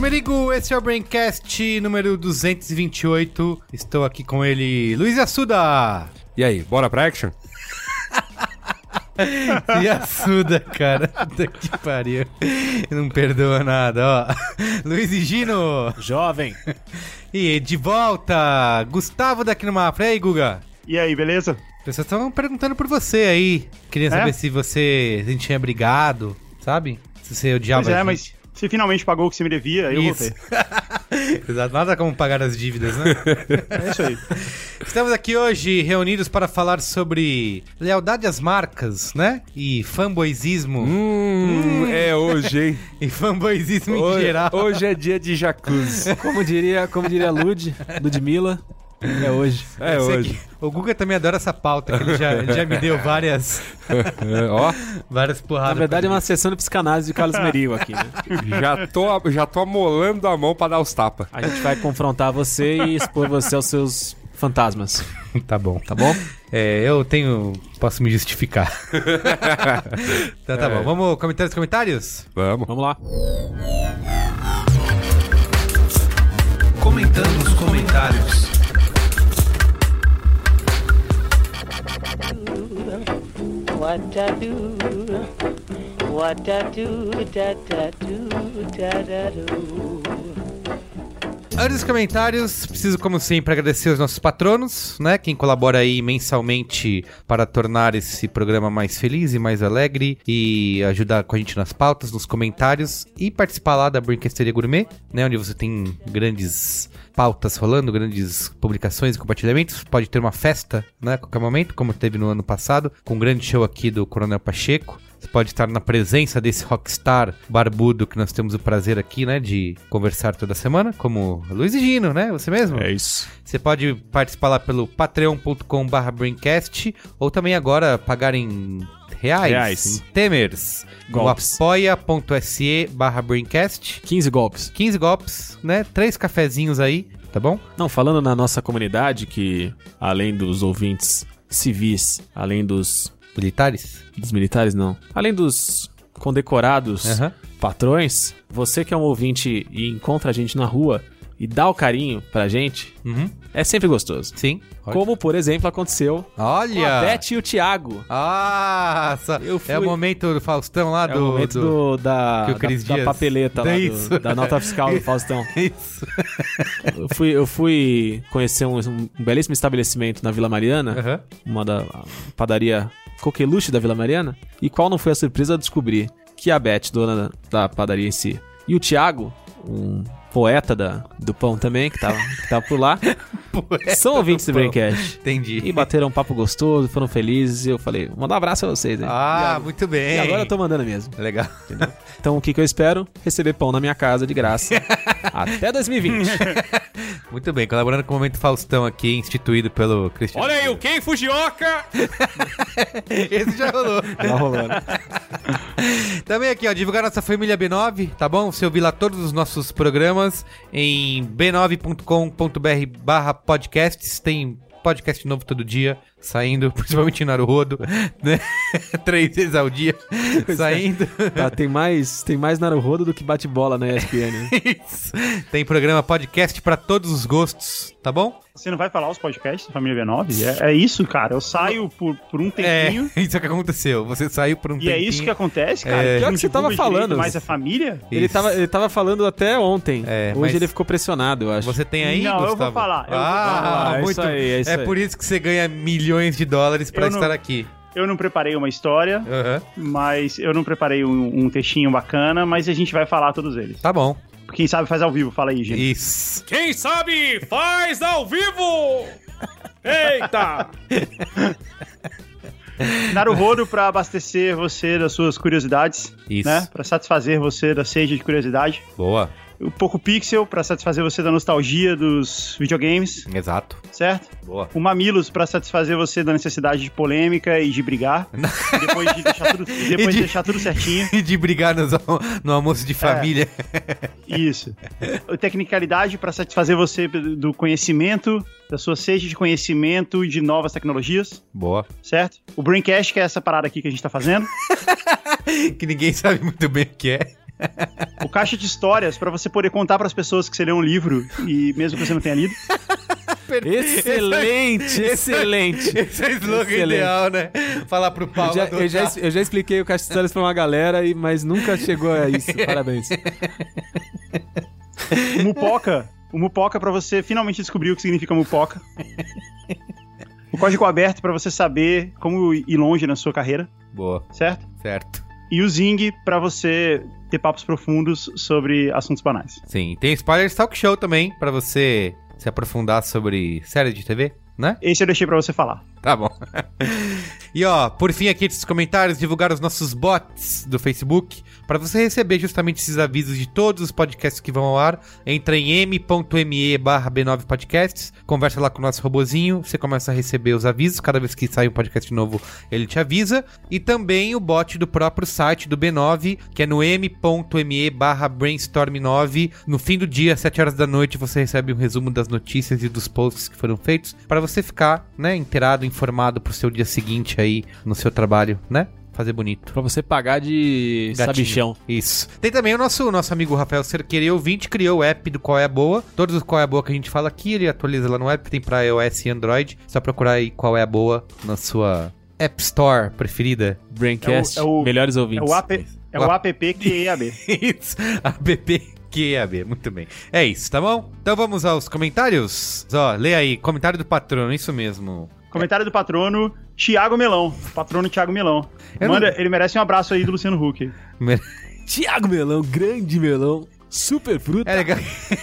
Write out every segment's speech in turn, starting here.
Merigo, esse é o Braincast número 228. Estou aqui com ele, Luiz Assuda. E aí, bora pra action? E Assuda, cara. Puta que pariu. Não perdoa nada, ó. Luiz e Gino. Jovem. E de volta, Gustavo daqui no Mafra. E aí, Guga? E aí, beleza? As pessoas estavam perguntando por você aí. Queria É? saber se você se a gente tinha brigado, sabe? Se você odiava Pois é, a mas. Você finalmente pagou o que você me devia, aí eu Isso. voltei. Exato, nada como pagar as dívidas, né? É isso aí. Estamos aqui hoje reunidos para falar sobre lealdade às marcas, né? E fanboyzismo. Hum, é hoje, hein? E fanboyzismo em Hoje, geral. hoje é dia de jacuzzi. Como diria, como diria Lud, Ludmilla, é hoje. É hoje. o Guga também adora essa pauta, que ele já, ele já me deu várias, É, ó, várias porradas. Na verdade, é uma sessão de psicanálise de Carlos Merigo aqui, né? já tô, já tô amolando a mão pra dar os tapas. A gente vai confrontar você e expor você aos seus fantasmas. Tá bom. Tá bom? É, eu tenho. Posso me justificar. então tá bom. Vamos comentar os comentários? Vamos. Vamos lá. Comentando os comentários. What I do, what I do, da da do, da da do. Antes dos comentários, preciso, como sempre, agradecer os nossos patronos, né? Quem colabora aí mensalmente para tornar esse programa mais feliz e mais alegre e ajudar com a gente nas pautas, nos comentários e participar lá da Brinquesteria Gourmet, né? Onde você tem grandes pautas rolando, grandes publicações e compartilhamentos. Pode ter uma festa, né? A qualquer momento, como teve no ano passado, com um grande show aqui do Coronel Pacheco. Você pode estar na presença desse rockstar barbudo que nós temos o prazer aqui, né, de conversar toda semana, como Luiz e Gino, né? Você mesmo? É isso. Você pode participar lá pelo patreon.com.br braincast ou também agora pagar em reais, Reais. em temers, no Golpes. apoia.se barra braincast. 15 golpes. 15 golpes, né? Três cafezinhos aí, tá bom? Não, falando na nossa comunidade, que além dos ouvintes civis, além dos, Militares? dos militares, não. Além dos condecorados Aham. patrões, você que é um ouvinte e encontra a gente na rua e dá o carinho pra gente, Uhum. é sempre gostoso. Sim. Como, por exemplo, aconteceu com Olha! a Beth e o Thiago. Ah, fui- é o momento do Faustão lá É do. o momento do- do, da, da, da Dias- papeleta lá, Isso. do- da nota fiscal do Faustão. Isso. Eu fui, eu fui conhecer um, um belíssimo estabelecimento na Vila Mariana, Aham. uma da padaria Coqueluche da Vila Mariana, e qual não foi a surpresa de descobrir que a Beth, dona da, da padaria em si, e o Thiago, um poeta da, do pão também, que tava, que tava por lá, são ouvintes do pão. Braincast. Entendi. E bateram um papo gostoso, foram felizes, e eu falei, manda um abraço a vocês, né? Ah, e, muito bem. e agora eu tô mandando mesmo. Legal. Então o que, que eu espero? Receber pão na minha casa de graça até 2020. Muito bem, colaborando com o Momento Faustão aqui, instituído pelo Cristiano. Olha aí, o Ken Fujioka! Esse já rolou. Tá rolando. Também aqui, ó, divulgar nossa família B9, tá bom? Você ouvir lá todos os nossos programas em b9.com.br barra podcasts. Tem podcast novo todo dia, saindo, principalmente em Naruhodo, né? Três vezes ao dia, saindo. Tá, tem mais, tem mais Naruhodo do que bate-bola na ESPN. né? Isso. Tem programa podcast pra todos os gostos, tá bom? Você não vai falar os podcasts da Família B9? É, é isso, cara. Eu saio por, por um É, tempinho isso é que aconteceu. Você saiu por um e é tempinho. isso que acontece, cara. É. Pior que você tava divulga direito falando. Mais a família? Ele Isso. tava, ele tava falando até ontem. É, Hoje ele ficou pressionado, eu acho. Você tem aí, Não, eu vou Gustavo? falar, eu vou ah, falar. É muito. isso aí, é isso aí. por isso que você ganha milhões de dólares não- estar aqui. Eu não preparei uma história, Aham. mas eu não preparei um, um textinho bacana, mas a gente vai falar todos eles. Tá bom. Quem sabe faz ao vivo, fala aí, gente. Isso. Quem sabe faz ao vivo! Eita! Naruhodo pra abastecer você das suas curiosidades, Isso. né? Pra satisfazer você da sede de curiosidade. Boa. O Poco Pixel pra satisfazer você da nostalgia dos videogames, Exato. certo? Boa. O Mamilos pra satisfazer você da necessidade de polêmica e de brigar. Depois de deixar tudo, depois E de... de- deixar tudo certinho. E de brigar nos- no almoço É. de família. Isso. O Tecnicalidade pra satisfazer você do conhecimento, da sua sede de conhecimento e de novas tecnologias, Boa. certo? O Braincast, que é essa parada aqui que a gente tá fazendo. Que ninguém sabe muito bem o que é. O Caixa de Histórias, pra você poder contar pras pessoas que você leu um livro e mesmo que você não tenha lido. Excelente, excelente. Esse é o slogan Excelente. ideal, né? Falar pro Eu Paulo. já, do eu, já, eu já expliquei o Caixa de Histórias pra uma galera, e- mas nunca chegou a isso. Parabéns. O Mupoca. O Mupoca pra você finalmente descobrir o que significa Mupoca. O código aberto pra você saber como ir longe na sua carreira, Boa. certo? Certo. E o Zing pra você ter papos profundos sobre assuntos banais. Sim. Tem Spoilers Talk Show também, pra você se aprofundar sobre série de TV, né? Esse eu deixei pra você falar. Tá bom. e ó, por fim aqui esses comentários, divulgar os nossos bots do Facebook para você receber justamente esses avisos de todos os podcasts que vão ao ar. Entra em m.me barra B9 Podcasts, conversa lá com o nosso robozinho, você começa a receber os avisos, cada vez que sai um podcast novo ele te avisa. E também o bot do próprio site do B9, que é no m.me barra brainstorm9. No fim do dia, às 7 horas da noite, você recebe um resumo das notícias e dos posts que foram feitos para você ficar, né, inteirado, informado pro seu dia seguinte aí no seu trabalho, né? Fazer bonito. Pra você pagar de Gatinho. sabichão. Isso. Tem também o nosso, nosso amigo Rafael Cerqueira, ouvinte, criou o app do Qual é a Boa. Todos os Qual é a Boa que a gente fala aqui, ele atualiza lá no app, tem pra iOS e Android. Só procurar aí Qual é a Boa na sua App Store preferida. Braincast, É o- é o- melhores É ouvintes. o, AP, é o app QEAB. Isso, app QEAB, muito bem. É isso, tá bom? Então vamos aos comentários. Ó, lê aí, comentário do patrono, isso mesmo. Comentário do patrono Tiago Melão. Patrono Tiago Melão. Manda, não- Ele merece um abraço aí do Luciano Huck. Tiago Melão, grande melão, super fruta. É legal.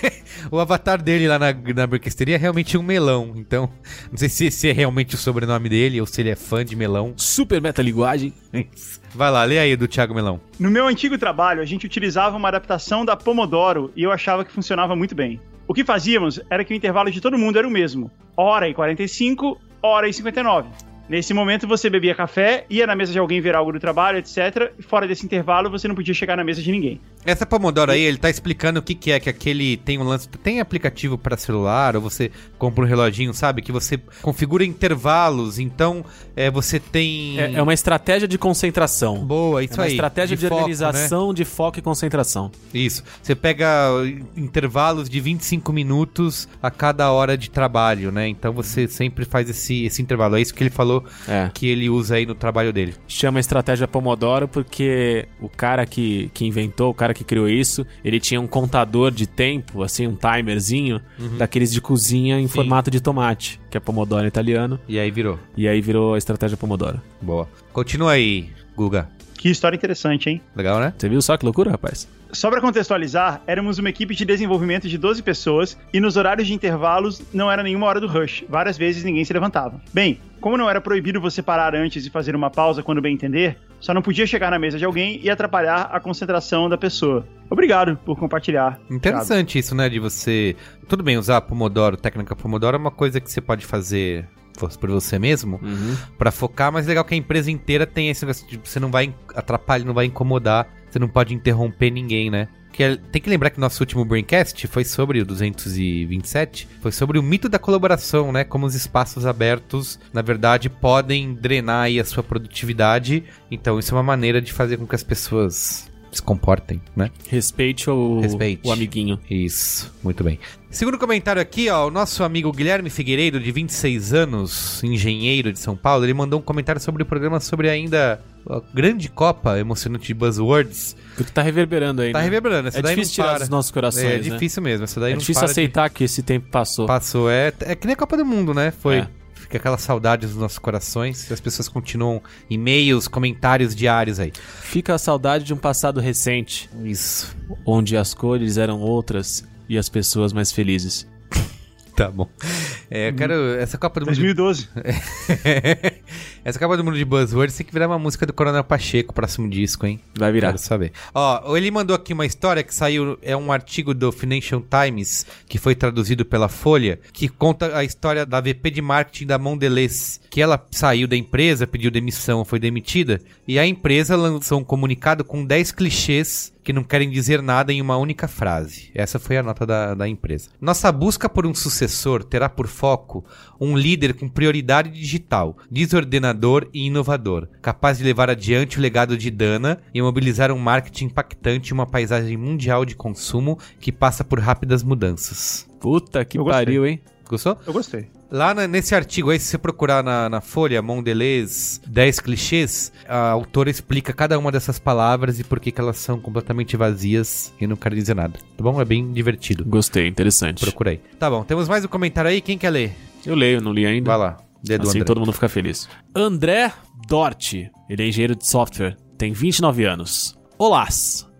o avatar dele lá na, na Burquesteria é realmente um melão. Então, não sei se esse é realmente o sobrenome dele ou se ele é fã de melão. Super metalinguagem. Vai lá, lê aí do Thiago Melão. No meu antigo trabalho, a gente utilizava uma adaptação da Pomodoro e eu achava que funcionava muito bem. O que fazíamos era que o intervalo de todo mundo era o mesmo: hora e 45, hora e 59. Nesse momento você bebia café, ia na mesa de alguém ver algo do trabalho, etc. E fora desse intervalo você não podia chegar na mesa de ninguém. Essa Pomodoro aí, ele tá explicando o que, que é, que aquele tem um lance. Tem aplicativo para celular, ou você compra um reloginho, sabe? Que você configura intervalos, então é, você tem. É, é uma estratégia de concentração. Boa, É isso uma aí. estratégia de, foco, né? organização, de foco e concentração. Isso. Você pega uh, intervalos de 25 minutos a cada hora de trabalho, né? Então você sempre faz esse, esse intervalo. É isso que ele falou É. que ele usa aí no trabalho dele. Chama estratégia Pomodoro porque o cara que, que inventou, o cara que criou isso, ele tinha um contador de tempo, assim, um timerzinho, daqueles de cozinha em formato de tomate, que é Pomodoro italiano, E aí virou. e aí virou a estratégia Pomodoro. Boa. Continua aí, Guga. Que história interessante, hein? Legal, né? Você viu só que loucura, rapaz? Só pra contextualizar, éramos uma equipe de desenvolvimento de 12 pessoas e nos horários de intervalos não era nenhuma hora do rush. Várias vezes ninguém se levantava. Bem, como não era proibido você parar antes e fazer uma pausa quando bem entender, só não podia chegar na mesa de alguém e atrapalhar a concentração da pessoa. Obrigado por compartilhar. Interessante isso, né? De você. Tudo bem, usar Pomodoro, técnica Pomodoro é uma coisa que você pode fazer por você mesmo pra focar, mas legal que a empresa inteira tem esse negócio de você não vai atrapalhar, não vai incomodar, você não pode interromper ninguém, né? Que é- tem que lembrar que nosso último Braincast foi sobre o 227, foi sobre o mito da colaboração, né? Como os espaços abertos, na verdade, podem drenar aí a sua produtividade. Então, isso é uma maneira de fazer com que as pessoas se comportem, né? Respeite o, Respeite. o amiguinho. Isso, muito bem. Segundo comentário aqui, ó, o nosso amigo Guilherme Figueiredo, de 26 anos, engenheiro de São Paulo, ele mandou um comentário sobre o programa sobre ainda a grande Copa emocionante de Buzzwords. Que tá reverberando aí, Tá né? reverberando, essa É daí difícil tirar dos nossos corações, É né? difícil mesmo, essa daí É não difícil para de- aceitar que esse tempo passou. Passou, é, é que nem a Copa do Mundo, né? Foi. É. Fica aquela saudade dos nossos corações as pessoas continuam e-mails, comentários diários aí. Fica a saudade de um passado recente, Isso. onde as cores eram outras e as pessoas mais felizes. Tá bom. É, eu quero. Essa Copa do Mundo. 2012. Essa capa do mundo de Buzzwords tem que virar uma música do Coronel Pacheco, próximo disco, hein? Vai virar. Quero saber. Ó, ele mandou aqui uma história que saiu, é um artigo do Financial Times, que foi traduzido pela Folha, que conta a história da VP de marketing da Mondelez, que ela saiu da empresa, pediu demissão, foi demitida, e a empresa lançou um comunicado com 10 clichês que não querem dizer nada em uma única frase. Essa foi a nota da, da empresa. Nossa busca por um sucessor terá por foco um líder com prioridade digital, desordenador e inovador, capaz de levar adiante o legado de Dana e mobilizar um marketing impactante e uma paisagem mundial de consumo que passa por rápidas mudanças. Puta que pariu, hein? Gostou? Eu gostei. Lá na- nesse artigo aí, se você procurar na, na Folha, Mondelez 10 clichês, a autora explica cada uma dessas palavras e por que que elas são completamente vazias e não querem dizer nada. Tá bom? É bem divertido. Gostei, interessante. Procura aí. Tá bom, temos mais um comentário aí. Quem quer ler? Eu leio, não li ainda. Vai lá. Dedo assim André. todo mundo fica feliz. André Dort, ele é engenheiro de software, tem 29 anos. Olá,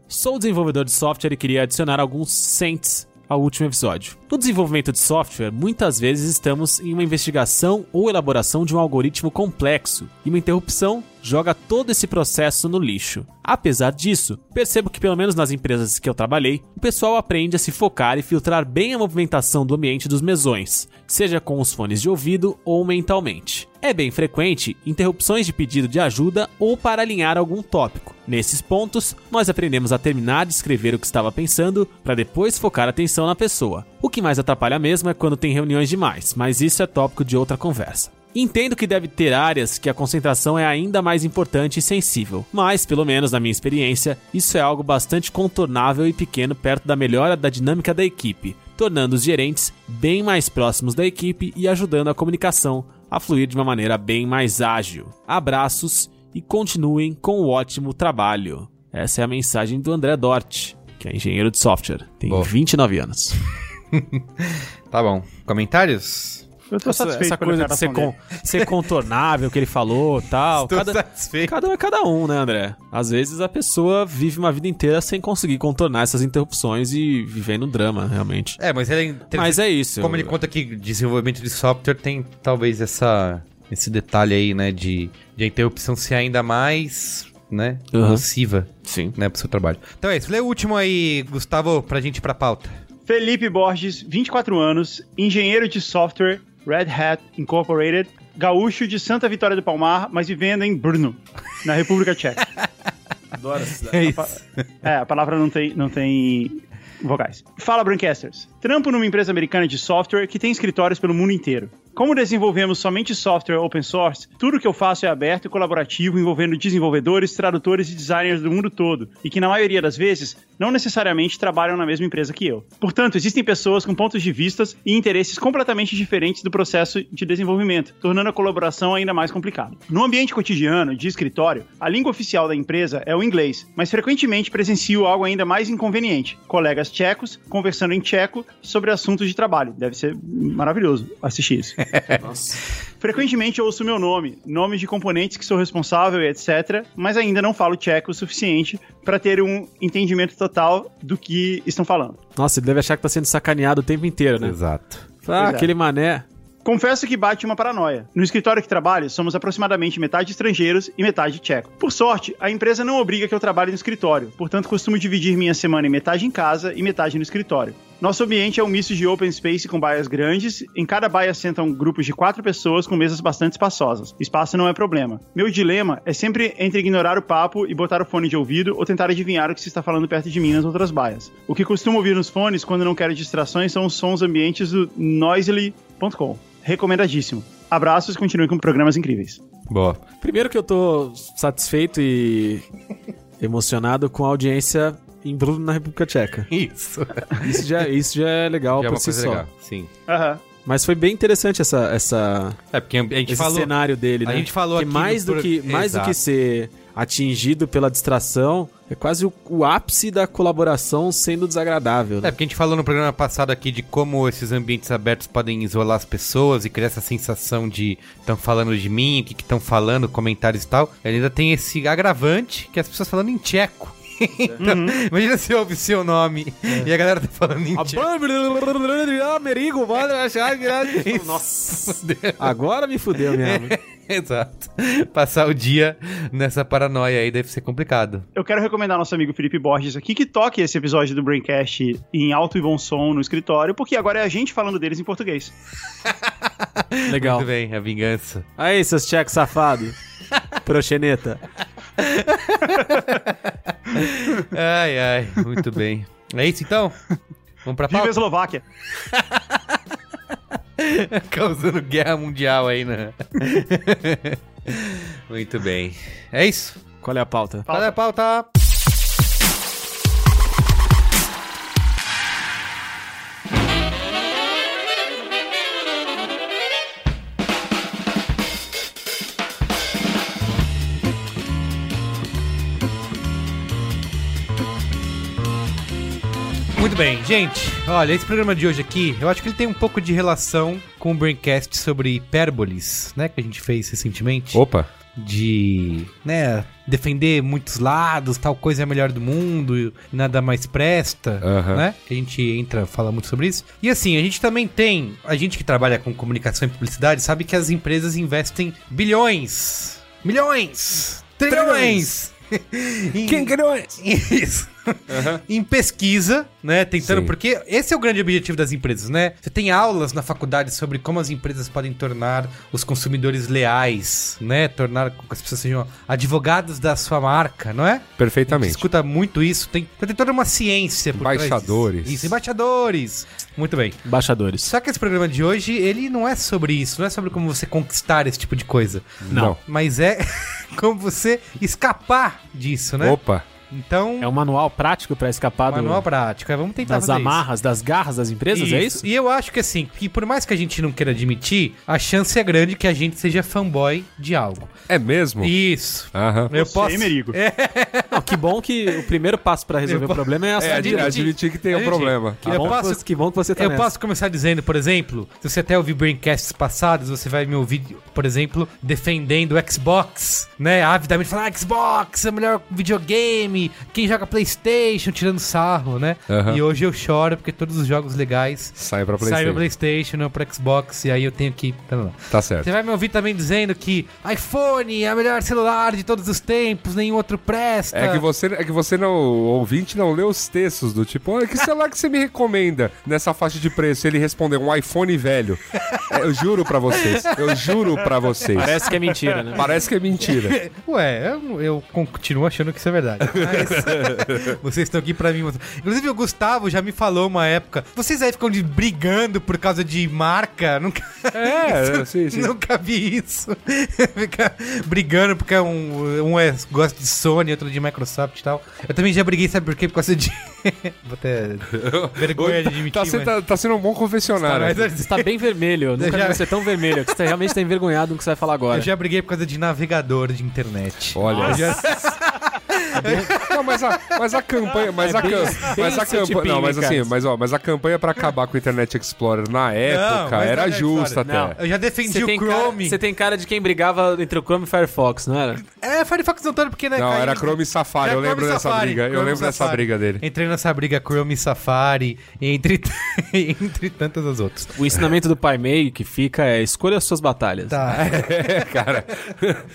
sou desenvolvedor de software e queria adicionar alguns cents ao último episódio. No desenvolvimento de software, muitas vezes estamos em uma investigação ou elaboração de um algoritmo complexo e uma interrupção joga todo esse processo no lixo. Apesar disso, percebo que pelo menos nas empresas que eu trabalhei, o pessoal aprende a se focar e filtrar bem a movimentação do ambiente dos mesões, seja com os fones de ouvido ou mentalmente. É bem frequente interrupções de pedido de ajuda ou para alinhar algum tópico. Nesses pontos, nós aprendemos a terminar de escrever o que estava pensando para depois focar a atenção na pessoa. O que mais atrapalha mesmo é quando tem reuniões demais, mas isso é tópico de outra conversa. Entendo que deve ter áreas que a concentração é ainda mais importante e sensível, mas, pelo menos na minha experiência, isso é algo bastante contornável e pequeno perto da melhora da dinâmica da equipe, tornando os gerentes bem mais próximos da equipe e ajudando a comunicação a fluir de uma maneira bem mais ágil. Abraços e continuem com o ótimo trabalho. Essa é a mensagem do André Dort, que é engenheiro de software, tem Boa. 29 anos. Tá bom. Comentários? Eu tô Essa, satisfeito essa coisa de ser, con- ser contornável que ele falou tal. Estou Cada, satisfeito. cada um é cada um, né, André? Às vezes a pessoa vive uma vida inteira sem conseguir contornar essas interrupções e vivendo um drama, realmente. É, mas ele é. Mas é isso. Como ele conta que desenvolvimento de software tem talvez essa, esse detalhe aí, né? De, de a interrupção ser ainda mais, né? Uhum. Nociva, Sim. né? Pro seu trabalho. Então é isso. Lê o último aí, Gustavo, pra gente ir pra pauta. Felipe Borges, 24 anos, engenheiro de software, Red Hat Incorporated, gaúcho de Santa Vitória do Palmar, mas vivendo em Brno, na República Tcheca. Adoro essa É isso. É, a palavra não tem, não tem vogais. Fala, Brancasters. Trampo numa empresa americana de software que tem escritórios pelo mundo inteiro. Como desenvolvemos somente software open source, tudo que eu faço é aberto e colaborativo, envolvendo desenvolvedores, tradutores e designers do mundo todo, e que na maioria das vezes não necessariamente trabalham na mesma empresa que eu. Portanto, existem pessoas com pontos de vistas e interesses completamente diferentes do processo de desenvolvimento, tornando a colaboração ainda mais complicada. No ambiente cotidiano de escritório, a língua oficial da empresa é o inglês, mas frequentemente presencio algo ainda mais inconveniente: colegas tchecos conversando em tcheco sobre assuntos de trabalho. Deve ser maravilhoso assistir isso. Frequentemente eu ouço meu nome, nomes de componentes que sou responsável e etc, mas ainda não falo tcheco o suficiente para ter um entendimento total do que estão falando. Nossa, ele deve achar que tá sendo sacaneado o tempo inteiro, né? Exato. Ah, é. aquele mané. Confesso que bate uma paranoia. No escritório que trabalho, somos aproximadamente metade estrangeiros e metade tcheco. Por sorte, a empresa não obriga que eu trabalhe no escritório, portanto costumo dividir minha semana em metade em casa e metade no escritório. Nosso ambiente é um misto de open space com baias grandes. Em cada baia sentam grupos de quatro pessoas com mesas bastante espaçosas. Espaço não é problema. Meu dilema é sempre entre ignorar o papo e botar o fone de ouvido ou tentar adivinhar o que se está falando perto de mim nas outras baias. O que costumo ouvir nos fones quando não quero distrações são os sons ambientes do noisily.com. Recomendadíssimo. Abraços e continue com programas incríveis. Boa. Primeiro que eu tô satisfeito e emocionado com a audiência em Brno, na República Tcheca. Isso. Isso já, isso já é legal Já é por uma si coisa só. legal. Sim. Aham. Mas foi bem interessante essa, essa, É porque a gente esse falou. cenário dele, a né? gente falou que aqui mais do pro- que mais do que ser atingido pela distração, é quase o, o ápice da colaboração sendo desagradável. né? É, porque a gente falou no programa passado aqui de como esses ambientes abertos podem isolar as pessoas e criar essa sensação de estão falando de mim, o que estão falando, comentários e tal. Ele ainda tem esse agravante que as pessoas falando em tcheco. Então, Imagina se ouve seu nome e a galera tá falando em. Amerigo, Nossa. Agora me fudeu mesmo. Exato. Passar o dia nessa paranoia aí deve ser complicado. Eu quero recomendar nosso amigo Felipe Borges aqui que toque esse episódio do Braincast em alto e bom som no escritório, porque agora é a gente falando deles em português. Legal. Muito bem, a vingança. Aí, seus tchecos safados. Proxeneta. Ai, ai, muito bem. É isso então? Vamos pra Viva a pauta? Eslováquia! Causando guerra mundial aí, né? muito bem. É isso? Qual é a pauta? Qual é a pauta? Muito bem, gente. Olha, esse programa de hoje aqui, eu acho que ele tem um pouco de relação com o Braincast sobre hipérboles, né? Que a gente fez recentemente Opa. de, né, defender muitos lados, tal coisa é a melhor do mundo, nada mais presta, Aham. né? Que a gente entra, fala muito sobre isso. E assim, a gente também tem, a gente que trabalha com comunicação e publicidade sabe que as empresas investem bilhões, milhões, trilhões. em, Quem ganhou? Isso. em pesquisa, né? Tentando. Sim. Porque esse é o grande objetivo das empresas, né? Você tem aulas na faculdade sobre como as empresas podem tornar os consumidores leais, né? Tornar com que as pessoas sejam advogados da sua marca, não é? A gente Perfeitamente. escuta muito isso. Tem, tem toda uma ciência por. Embaixadores. Isso, embaixadores. Muito bem. Embaixadores. Só que esse programa de hoje, ele não é sobre isso. Não é sobre como você conquistar esse tipo de coisa. Não. Mas é como você escapar disso, né? Opa. Então... É um manual prático pra escapar do- Manual prático, é, vamos tentar das fazer isso. amarras, das garras das empresas, é isso? E eu acho que assim, que por mais que a gente não queira admitir, a chance é grande que a gente seja fanboy de algo. É mesmo? Isso. Aham. Eu Você, posso. Merigo? Não, que bom que o primeiro passo pra resolver Eu o problema é É, admitir, admitir que tem um problema. Que, Eu bom posso- que, você, que bom que você tá Eu nessa. posso começar dizendo, por exemplo, se você até ouvir braincasts passados, você vai me ouvir, por exemplo, defendendo o Xbox, né? Avidamente falar, ah, Xbox é o melhor videogame, quem joga Playstation, tirando sarro, né? Aham. E hoje eu choro porque todos os jogos legais Sai pra saem PlayStation. no Playstation, não pro Xbox, e aí eu tenho que... Não, não. Tá certo. Você vai me ouvir também dizendo que iPhone é o melhor celular de todos os tempos, nenhum outro presta. É que você, é que você não, o ouvinte não lê os textos do tipo, olha, que celular que você me recomenda nessa faixa de preço? Ele respondeu um iPhone velho. É, eu juro pra vocês, eu juro pra vocês. Parece que é mentira, né? Parece que é mentira. Ué, eu, eu continuo achando que isso é verdade. Mas vocês estão aqui pra mim. Inclusive, o Gustavo já me falou uma época. Vocês aí ficam de, brigando por causa de marca? Nunca, É, sim, sim. nunca vi isso. Ficar brigando porque um, um é, gosta de Sony, outro de Microsoft e tal. Eu também já briguei, sabe por quê? Por causa de. Vou ter vergonha de admitir. Tá, sendo- mas- tá- tá sendo um bom confessionário. Mas- Você tá bem vermelho. Eu Nunca já- vi você tão vermelho. que Você realmente tá envergonhado do que você vai falar agora. Eu já briguei por causa de navegador de internet. Olha, não, mas a, mas a campanha, mas É a, bem- cam- bem mas a campanha, não, mas assim, mas ó, mas a campanha pra acabar com o Internet Explorer na época mas era justa até. Eu já defendi Você o tem, cara, Chrome. você tem cara de quem brigava entre o Chrome e o Firefox, não era? É, Firefox não tanto porque, né? Não, era Chrome e Safari, Era eu lembro Chrome e dessa Safari, briga, eu Chrome lembro dessa briga dele. Entrei nessa briga Chrome e Safari, entre, entre tantas as outras. O ensinamento do Pai Mei que fica é escolha as suas batalhas. Tá. É, cara,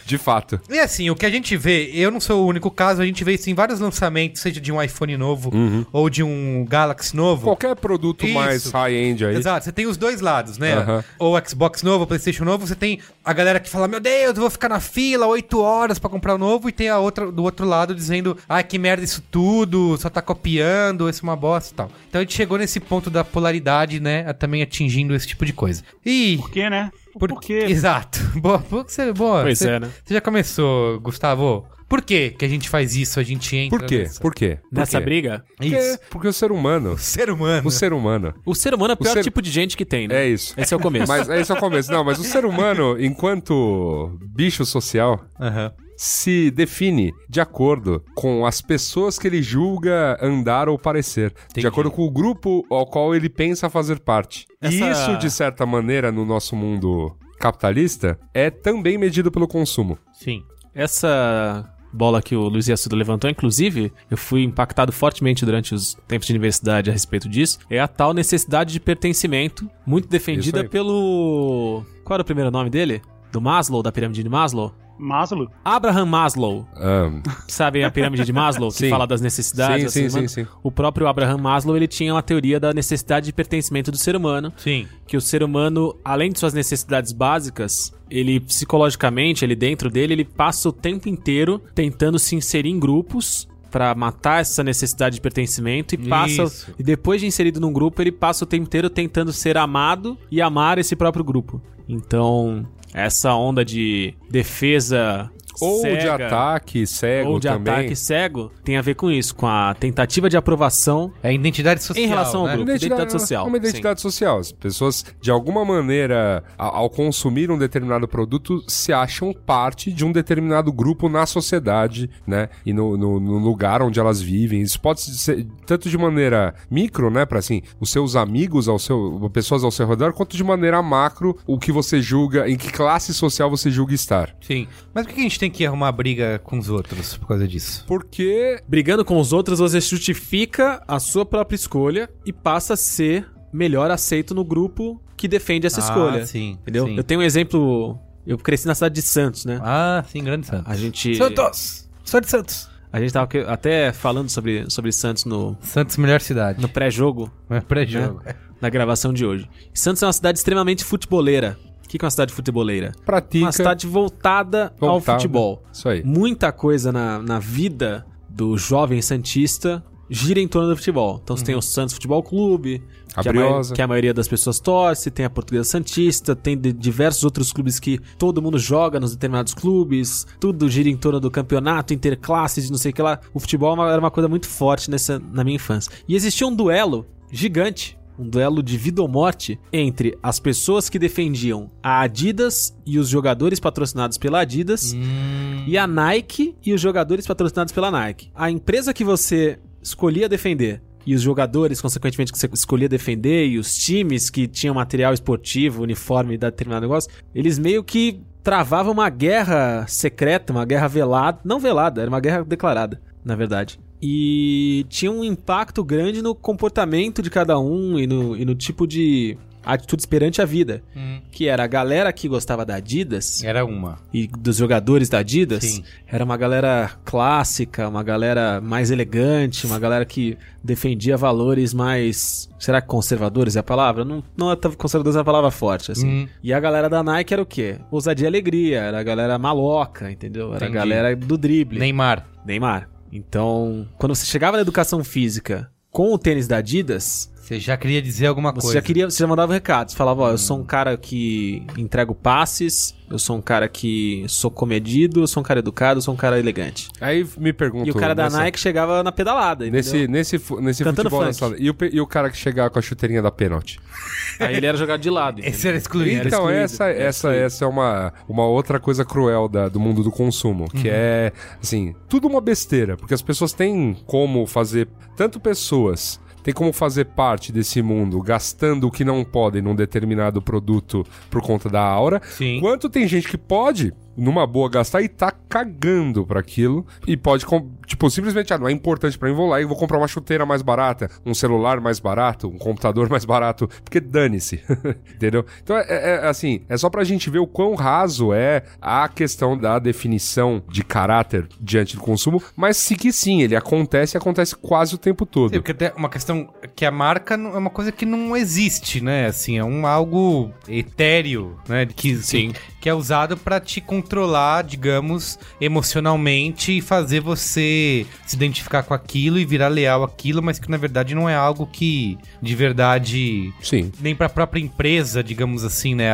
de fato. E assim, o que a gente vê, eu não sou o único caso, a gente vê isso em vários lançamentos, seja de um iPhone novo ou de um Galaxy novo. Qualquer produto Isso. mais high-end aí. Exato, você tem os dois lados, né? Aham. Ou Xbox novo, ou PlayStation novo, você tem a galera que fala: Meu Deus, eu vou ficar na fila 8 horas pra comprar o novo, e tem a outra do outro lado dizendo: Ai, que merda isso tudo, só tá copiando, isso é uma bosta e tal. Então a gente chegou nesse ponto da polaridade, né? Também atingindo esse tipo de coisa. E. Por quê, né? Por, Por quê? Exato. Boa, boa, você, boa. Pois você, é, né? Você já começou, Gustavo? Por que que a gente faz isso? A gente entra Por quê? nessa- Por quê? Por Nessa quê? briga, Porque, Isso. porque o ser humano, Ser humano. o ser humano, o ser humano é o pior ser- tipo de gente que tem, né? é isso. Esse é o começo. Mas esse é o começo. Não, mas o ser humano, enquanto bicho social, Aham. se define de acordo com as pessoas que ele julga andar ou parecer. De acordo com o grupo ao qual ele pensa fazer parte. E Essa- isso, de certa maneira, no nosso mundo capitalista, é também medido pelo consumo. Sim. Essa bola que o Luiz Assuda levantou, inclusive, eu fui impactado fortemente durante os tempos de universidade a respeito disso, é a tal necessidade de pertencimento, muito defendida pelo... Qual era o primeiro nome dele? Do Maslow, da pirâmide de Maslow? Maslow? Abraham Maslow. Ahn, Sabe a pirâmide de Maslow, que Sim. fala das necessidades? Sim, do sim. O próprio Abraham Maslow, ele tinha uma teoria da necessidade de pertencimento do ser humano, Sim. que o ser humano, além de suas necessidades básicas, ele psicologicamente, ele dentro dele, ele passa o tempo inteiro tentando se inserir em grupos pra matar essa necessidade de pertencimento e passa Isso. e depois de inserido num grupo, ele passa o tempo inteiro tentando ser amado e amar esse próprio grupo. Então, essa onda de defesa ou de cega, ataque cego ou de também. ataque cego tem a ver com isso, com a tentativa de aprovação É identidade social. Em relação ao né? grupo. Identidade social, Uma identidade social. As pessoas, de alguma maneira, ao consumir um determinado produto, se acham parte de um determinado grupo na sociedade, né? E no, no- no lugar onde elas vivem. Isso pode ser tanto de maneira micro, né? Pra assim, os seus amigos, ao seu, pessoas ao seu redor, quanto de maneira macro, o que você julga, em que classe social você julga estar. Sim. Mas por que a gente tem que arrumar briga com os outros por causa disso? Porque brigando com os outros, você justifica a sua própria escolha e passa a ser melhor aceito no grupo que defende essa Ah, escolha. sim, Entendeu? sim. Eu tenho um exemplo. Eu cresci na cidade de Santos, né? Ah, sim, grande Santos. A gente. Santos! Sou de Santos. A gente tava até falando sobre, sobre Santos no, Santos, melhor cidade. no pré-jogo, É pré-jogo. na gravação de hoje. Santos é uma cidade extremamente futeboleira. O que que é uma cidade futeboleira? pratica... Uma cidade voltada, ao Voltada. futebol. Isso aí. Muita coisa na, na vida do jovem Santista gira em torno do futebol. Então você tem o Santos Futebol Clube, que a, mai- Briosa. que a maioria das pessoas torce, tem a Portuguesa Santista, tem de- diversos outros clubes que todo mundo joga nos determinados clubes, tudo gira em torno do campeonato, interclasses, não sei o que lá. O futebol é era uma coisa muito forte nessa, na minha infância. E existia um duelo gigante. Um duelo de vida ou morte entre as pessoas que defendiam a Adidas e os jogadores patrocinados pela Adidas e a Nike e os jogadores patrocinados pela Nike. A empresa que você escolhia defender e os jogadores, consequentemente, que você escolhia defender e os times que tinham material esportivo, uniforme da determinado negócio, eles meio que travavam uma guerra secreta, uma guerra velada. Não velada, era uma guerra declarada, na verdade. E tinha um impacto grande no comportamento de cada um e no, e no tipo de atitudes perante a vida. Que era a galera que gostava da Adidas Era uma. e dos jogadores da Adidas, Sim. era uma galera clássica, uma galera mais elegante, uma galera que defendia valores mais. Será que conservadores é a palavra? Não, não é conservadores é a palavra forte, assim. Hum. E a galera da Nike era o quê? Ousadia e alegria, era a galera maloca, entendeu? Era Entendi. a galera do drible. Neymar. Neymar. Então, quando você chegava na educação física com o tênis da Adidas, Você já queria dizer alguma você coisa. já queria, você já mandava recados. Falava, ó, eu sou um cara que entrego passes, eu sou um cara que sou comedido, eu sou um cara educado, eu sou um cara elegante. Aí me pergunto... E o cara da nessa- Nike chegava na pedalada, Nesse, entendeu? nesse, nesse Cantando futebol funk. nessa- e, o, e o cara que chegava com a chuteirinha da pênalti? Aí ele era jogado de lado. Esse entendeu? era excluído. Era então, excluído, essa, era essa, excluído. essa é uma, uma outra coisa cruel da- do mundo do consumo, que é, assim, tudo uma besteira, porque as pessoas têm como fazer, tanto pessoas têm como fazer parte desse mundo gastando o que não podem num determinado produto por conta da aura, Sim. quanto tem gente que pode, numa boa, gastar e tá cagando pra aquilo e pode, com- tipo, simplesmente, ah, não é importante pra mim, vou lá e vou comprar uma chuteira mais barata, um celular mais barato, um computador mais barato, porque dane-se, entendeu? Então, é, é- é assim, é só pra gente ver o quão raso é a questão da definição de caráter diante do consumo, mas sim que sim, ele acontece e acontece quase o tempo todo. Sim, porque tem uma questão que a marca não- é uma coisa que não existe, né? Assim, é um algo etéreo, né? Que, Sim. que é usado pra te controlar, digamos, emocionalmente e fazer você se identificar com aquilo e virar leal àquilo, mas que na verdade não é algo que de verdade Sim. nem pra própria empresa, digamos assim, né?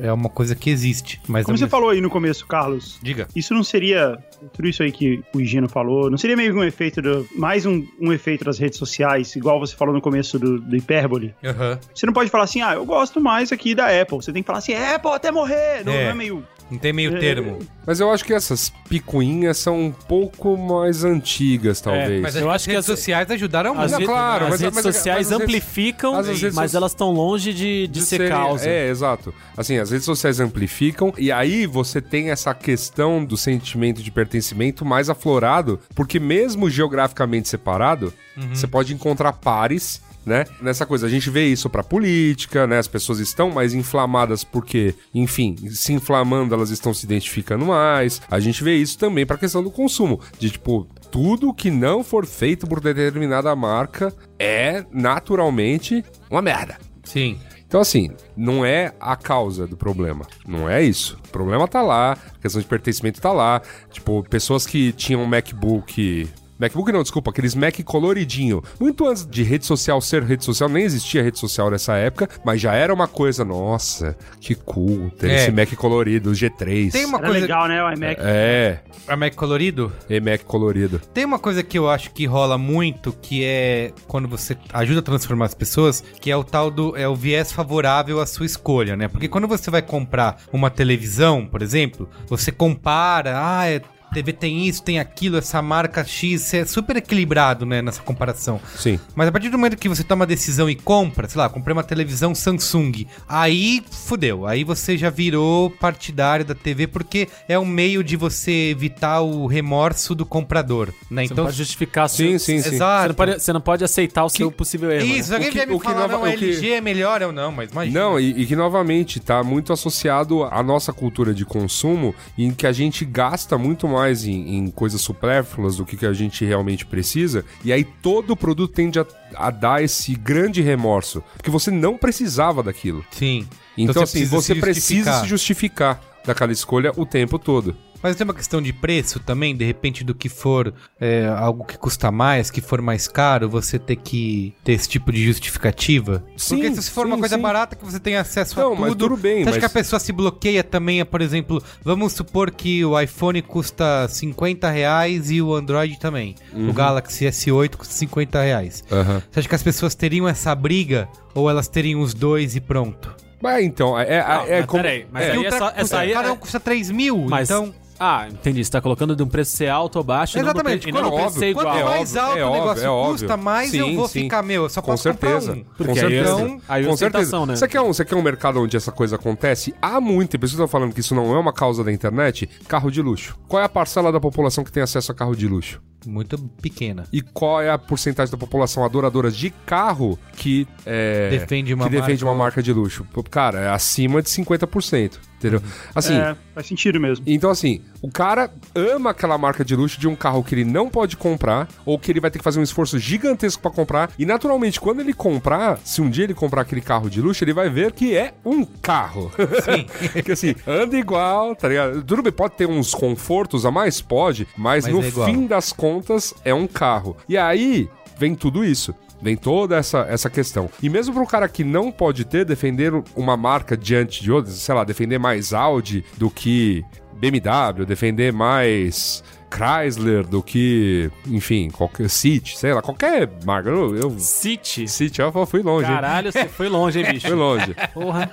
É, é uma coisa que existe. Mas Como ao você mesmo- falou aí no começo, Carlos, Diga. isso não seria tudo isso aí que o Higino falou, não seria meio que um efeito do, mais um, um efeito das redes sociais, igual você falou no começo do, do hipérbole? Aham. Você não pode falar assim, ah, eu gosto mais aqui da Apple. Você tem que falar assim, Apple até morrer. Não É. não é meio Não tem meio termo. Mas eu acho que essas picuinhas são um pouco mais antigas, talvez. Mas Eu as acho que redes as- sociais ajudaram As, muito. Não, claro, as mas- redes mas- sociais mas as redes- amplificam, mas as redes mas so- elas estão longe de, de, ser serem- causa. É, exato. Assim, as redes sociais amplificam e aí você tem essa questão do sentimento de pertencimento mais aflorado, porque mesmo geograficamente separado, você pode encontrar pares né? Nessa coisa, a gente vê isso pra política, né? As pessoas estão mais inflamadas porque, enfim, se inflamando, elas estão se identificando mais. A gente vê isso também pra questão do consumo, de tipo, tudo que não for feito por determinada marca é naturalmente uma merda. Sim. Então, assim, não é a causa do problema. Não é isso. O problema tá lá, a questão de pertencimento tá lá. Tipo, pessoas que tinham um MacBook. MacBook não, desculpa, aqueles Mac coloridinho. Muito antes de rede social ser rede social, nem existia rede social nessa época, mas já era uma coisa, nossa, que cool ter É. esse Mac colorido, o G3. Tem uma Era coisa. legal, né, o iMac. É, A Mac colorido? e Mac colorido. Tem uma coisa que eu acho que rola muito, que é quando você ajuda a transformar as pessoas, que é o tal do é o viés favorável à sua escolha, né? Porque quando você vai comprar uma televisão, por exemplo, você compara, ah, é TV tem isso, tem aquilo, essa marca X, é super equilibrado, né, nessa comparação. Sim. Mas a partir do momento que você toma a decisão e compra, sei lá, comprei uma televisão Samsung, aí fudeu. Aí você já virou partidário da TV porque é um meio de você evitar o remorso do comprador, né? Você Então, não pode justificar Sim, seu- sim, sim. exato. Você não, pode, você não pode aceitar o seu possível erro. né? Isso, alguém O que- vier me que falar, nova- não, que- LG é melhor, eu não, mas imagina. Não, e, e que novamente tá muito associado à nossa cultura de consumo, em que a gente gasta muito mais em, em coisas supérfluas do que, que a gente realmente precisa, e aí todo produto tende a, a dar esse grande remorso, porque você não precisava daquilo. Sim. Então, assim, precisa você se precisa se justificar daquela escolha o tempo todo. Mas tem uma questão de preço também, de repente, do que for é, algo que custa mais, que for mais caro, você ter que ter esse tipo de justificativa. Sim, Porque se for uma sim, coisa sim. barata que você tem acesso Não, a mas tudo, tudo bem, você acha mas- que a pessoa se bloqueia também, por exemplo, vamos supor que o iPhone custa 50 reais e o Android também. Uhum. O Galaxy S8 custa 50 reais. Você acha que as pessoas teriam essa briga ou elas teriam os dois e pronto? Mas então, é, é, Não, é mas como. peraí, mas é, aí o é só- custa- essa aí é- cada um custa 3 mil, Mas, então... Ah, entendi. Você tá colocando de um preço ser alto ou baixo Exatamente. e não do, pre- e não do preço quanto é mais alto é o óbvio, negócio é óbvio. custa, mais eu Sim, vou sim. ficar, meu, eu só Com posso comprar certeza. um. Porque Com aí certeza. Então, aí Com certeza. né? Você quer, um, você quer um mercado onde essa coisa acontece? Há muito. Vocês estão falando que isso não é uma causa da internet? Carro de luxo. Qual é a parcela da população que tem acesso a carro de luxo? Muito pequena. E qual é a porcentagem da população adoradora de carro que, é, Defende uma que defende marca- uma marca de luxo? Cara, é acima de 50%. Entendeu? Assim, É, faz sentido mesmo. então, assim, o cara ama aquela marca de luxo de um carro que ele não pode comprar, ou que ele vai ter que fazer um esforço gigantesco pra comprar. E, naturalmente, quando ele comprar, se um dia ele comprar aquele carro de luxo, ele vai ver que é um carro. Sim. que, assim, anda igual, tá ligado? Tudo bem, pode ter uns confortos a mais? Pode, mas, Mas no é fim das contas, é um carro. E aí, vem tudo isso. Vem toda essa, essa questão. E mesmo pro cara que não pode ter, defender uma marca diante de outras, sei lá, defender mais Audi do que BMW, defender mais Chrysler do que, enfim, qualquer City, sei lá, qualquer marca. Eu, eu City. City, eu fui longe, hein? Caralho, você foi longe, hein, bicho? Fui longe. Porra.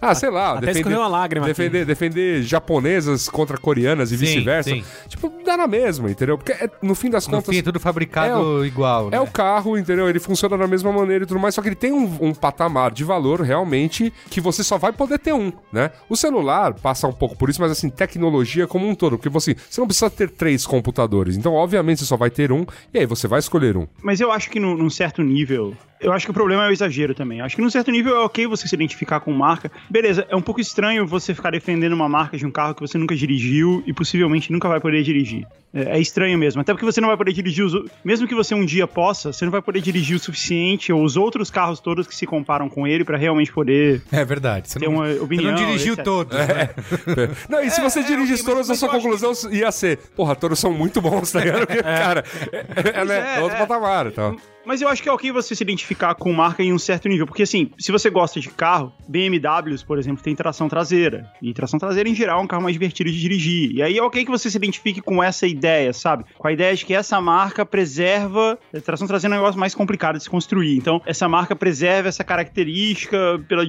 Ah, sei lá, Até escorreu uma lágrima aqui. defender, defender japonesas contra coreanas e vice-versa. Tipo, dá na mesma, entendeu? Porque é- no fim das No contas fim é tudo fabricado é o- igual, né? é o carro, entendeu? Ele funciona da mesma maneira e tudo mais, só que ele tem um, um patamar de valor realmente que você só vai poder ter um, né? O celular passa um pouco por isso, mas assim, tecnologia como um todo, porque você, você não precisa ter três computadores, então obviamente você só vai ter um, e aí você vai escolher um. Mas eu acho que num, num certo nível. Eu acho que o problema é o exagero também. Eu acho que num certo nível é ok você se identificar com marca. Beleza, é um pouco estranho você ficar defendendo uma marca de um carro que você nunca dirigiu e possivelmente nunca vai poder dirigir. É, é estranho mesmo. Até porque você não vai poder dirigir os. o- Mesmo que você um dia possa, você não vai poder dirigir o suficiente ou os outros carros todos que se comparam com ele pra realmente poder É verdade. Você não, uma você opinião. não dirigiu etc. todos, né? Não, e se você dirige ok, todos, mas- a sua conclusão ia ser, porra, todos são muito bons, tá ligado? Porque, cara, é, é, né, é, é outro é. patamar e tal. Mas eu acho que é ok você se identificar com marca em um certo nível. Porque, assim, se você gosta de carro, BMWs, por exemplo, tem tração traseira. E tração traseira, em geral, é um carro mais divertido de dirigir. E aí é ok que você se identifique com essa ideia, sabe? Com a ideia de que essa marca preserva. Tração traseira é um negócio mais complicado de se construir. Então, essa marca preserva essa característica pela.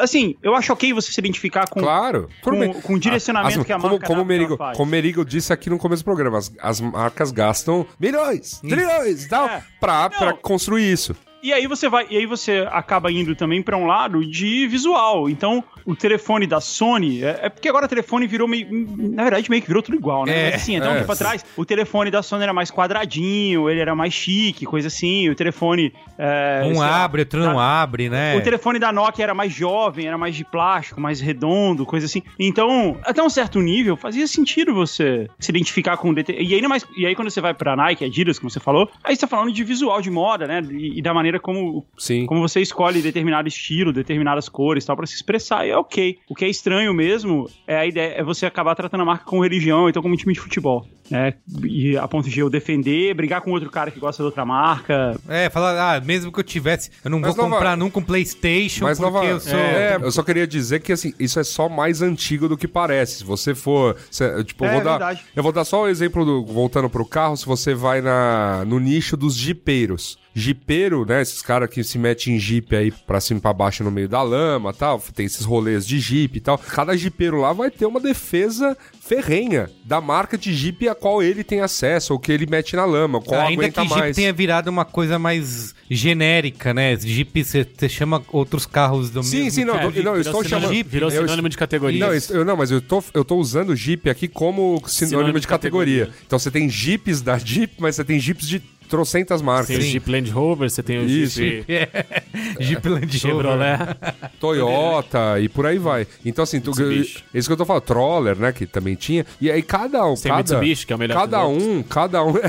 Assim, eu acho ok você se identificar com. Claro. com- com o direcionamento que a como, marca como, o Merigo, faz. como o Merigo disse aqui no começo do programa, as, as marcas gastam milhões, trilhões e tal É. pra, Não. pra construir isso. E aí você vai, e aí você acaba indo também pra um lado de visual. Então, o telefone da Sony, é, é porque agora o telefone virou meio, na verdade meio que virou tudo igual, né? É, Mas assim, então é. tempo atrás, o telefone da Sony era mais quadradinho, ele era mais chique, coisa assim. O telefone é, Um sei lá, abre, outro não abre, né? O telefone da Nokia era mais jovem, era mais de plástico, mais redondo, coisa assim. Então, até um certo nível, fazia sentido você se identificar com... dete- E aí, mais, e aí quando você vai pra Nike, Adidas, como você falou, aí você tá falando de visual, de moda, né? E, e da maneira como Sim. como você escolhe determinado estilo, determinadas cores e tal, pra se expressar, e é ok. O que é estranho mesmo é a ideia, é você acabar tratando a marca como religião, então como um time de futebol, né? E a ponto de eu defender, brigar com outro cara que gosta de outra marca. É, falar, ah, mesmo que eu tivesse, eu não Mas vou nova- comprar nunca um PlayStation Mas porque nova, eu sou. é, eu só queria dizer que assim, isso é só mais antigo do que parece. Se você for, se- tipo, eu É, vou dar, verdade. eu vou dar só o exemplo do voltando pro carro, se você vai na no nicho dos jipeiros. Jipeiro, né, esses caras que se metem em jipe aí pra cima e pra baixo no meio da lama, tal, tem esses rolês de jipe e tal. Cada jipeiro lá vai ter uma defesa ferrenha da marca de jipe a qual ele tem acesso, ou que ele mete na lama, qual Ainda aguenta que Jeep mais. tenha virado uma coisa mais genérica, né? Jeep, você chama outros carros do Sim, mesmo sim, não, É, não, eu virou estou sinônimo- chamando Virou eu sinônimo de categoria. Não, eu, não, mas eu tô, eu tô usando Jeep aqui como sinônimo, Sinônimo de de categoria. categoria. Então você tem Jeeps da Jeep, mas você tem Jeeps de trocentas marcas. Tem o Jeep Land Rover, você tem o Isso. Jeep Jeep Land Rover. Chevrolet. Toyota e por aí vai. Então, assim, tu, Mitsubishi. isso que eu tô falando, Troller, né, que também tinha. E aí cada um, Tem cada, Mitsubishi, que é o melhor Cada um, cada um,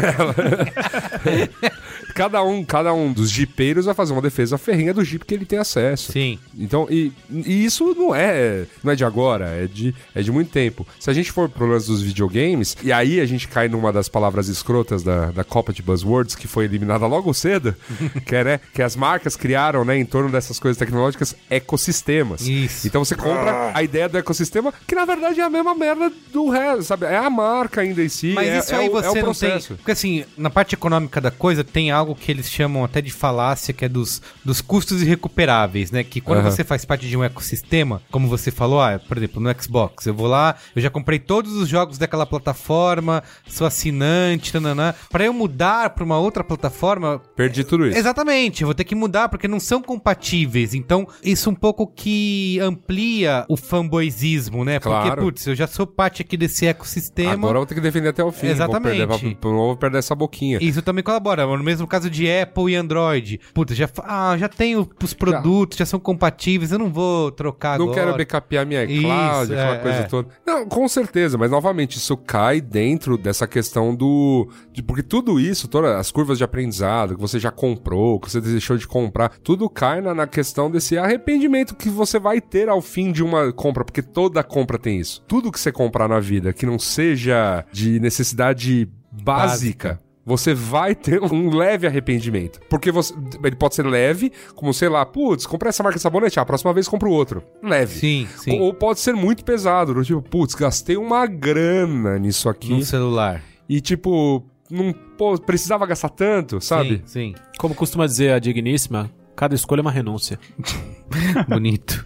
cada um, cada um dos jipeiros vai fazer uma defesa ferrinha do Jeep que ele tem acesso. Sim. Então, e, e isso não é, não é de agora, é de, é de muito tempo. Se a gente for pro lance dos videogames, e aí a gente cai numa das palavras escrotas da, da Copa de Buzzwords, que foi eliminada logo cedo, que é, né, que as marcas criaram, né, em torno dessas coisas tecnológicas, ecossistemas. Isso. Então você compra a ideia do ecossistema, que na verdade é a mesma merda do resto, sabe? É a marca ainda em si, Mas é, isso é aí o, você é o não tem. processo. Porque assim, na parte econômica da coisa, tem algo que eles chamam até de falácia, que é dos, dos custos irrecuperáveis, né? Que quando Aham. você faz parte de um ecossistema, como você falou, ah, por exemplo, no Xbox, eu vou lá, eu já comprei todos os jogos daquela plataforma, sou assinante, tananã. Pra eu mudar pra uma outra plataforma, Perdi tudo isso. Exatamente, eu vou ter que mudar porque não são compatíveis. Então, isso um pouco que amplia o fanboyzismo, né? Porque, Claro. putz, eu já sou parte aqui desse ecossistema. Agora eu vou ter que defender até o fim. Exatamente. Vou perder, vou, vou perder essa boquinha. Isso também colabora. No mesmo caso de Apple e Android. Puta, já, ah, já tenho os produtos, já, são compatíveis, eu não vou trocar Não agora. quero backupear minha Isso, cloud, aquela é, coisa é. toda. Não, com certeza, mas novamente, isso cai dentro dessa questão do. de- porque tudo isso, todas as curvas de aprendizado que você já comprou, que você deixou de comprar, tudo cai na, na questão desse arrependimento que você vai ter ao fim de uma compra, porque toda compra tem isso. Tudo que você comprar na vida que não seja de necessidade básica. Você vai ter um leve arrependimento. Porque você, ele pode ser leve, como sei lá, putz, comprei essa marca de sabonete, ah, a próxima vez compro outro. Leve. Sim, sim. Ou pode ser muito pesado, do tipo, putz, gastei uma grana nisso aqui. No celular. E tipo, não pô, precisava gastar tanto, sabe? Sim, Como costuma dizer a digníssima, cada escolha é uma renúncia. Bonito.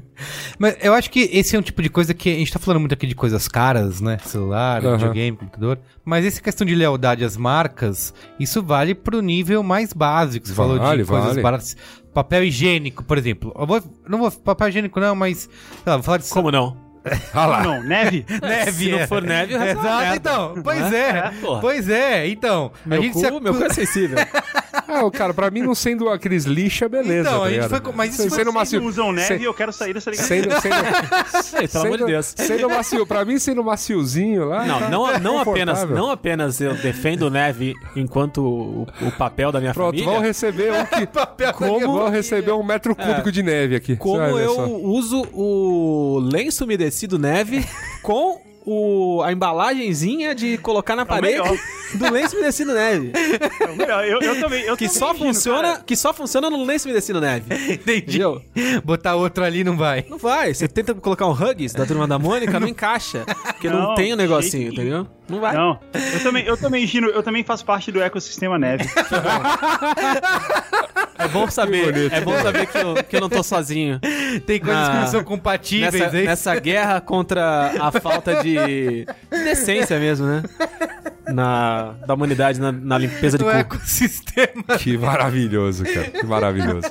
Mas eu acho que esse é um tipo de coisa que a gente tá falando muito aqui de coisas caras, né? Celular, Aham. videogame, computador. Mas essa questão de lealdade às marcas, isso vale pro nível mais básico. Você falou Vale, de coisas vale. baratas. Papel higiênico, por exemplo. Eu vou, não vou papel higiênico não, mas sei lá, vou falar de Como não? Ah lá. Não, neve? neve. Se não é. for neve, o resto é uma Exato, merda. então. Pois é. Porra. Pois é, então. Meu, a gente cu, se acu- meu cu é sensível. Ah, cara, pra mim não sendo aqueles lixa, beleza. Então, tá a gente foi com- mas isso Sendo- foi- sendo macio. usam neve e eu quero sair dessa ligação. Sendo, sendo, Ei, pelo amor de Deus. Sendo macio, pra mim sendo maciozinho lá. Não, tá não, não, apenas, não apenas eu defendo neve enquanto o, o papel da minha Pronto, família, vão receber um que. Papel Como vão receber um metro cúbico de neve aqui. como eu só. uso o lenço umedecido neve com o, a embalagenzinha de colocar na parede melhor. do lenço umedecido neve. É o melhor. Eu, eu também. Eu Que também só imagino, funciona, cara. que só funciona no lenço umedecido neve. Entendi. Entendeu? Botar outro ali não vai. Não vai. Você tenta colocar um Huggies da turma da Mônica, não encaixa. Porque não, Não, tem o de negocinho, jeito entendeu? Não vai. Não, eu também, eu também, Gino, eu também faço parte do ecossistema neve. É bom saber. É bom saber que eu, que eu não tô sozinho. Tem coisas que Ah, não são compatíveis, Nessa, hein? nessa guerra contra a falta de decência mesmo, né? Na, da humanidade na, na limpeza de cu. ecossistema. Que maravilhoso, cara. Que maravilhoso.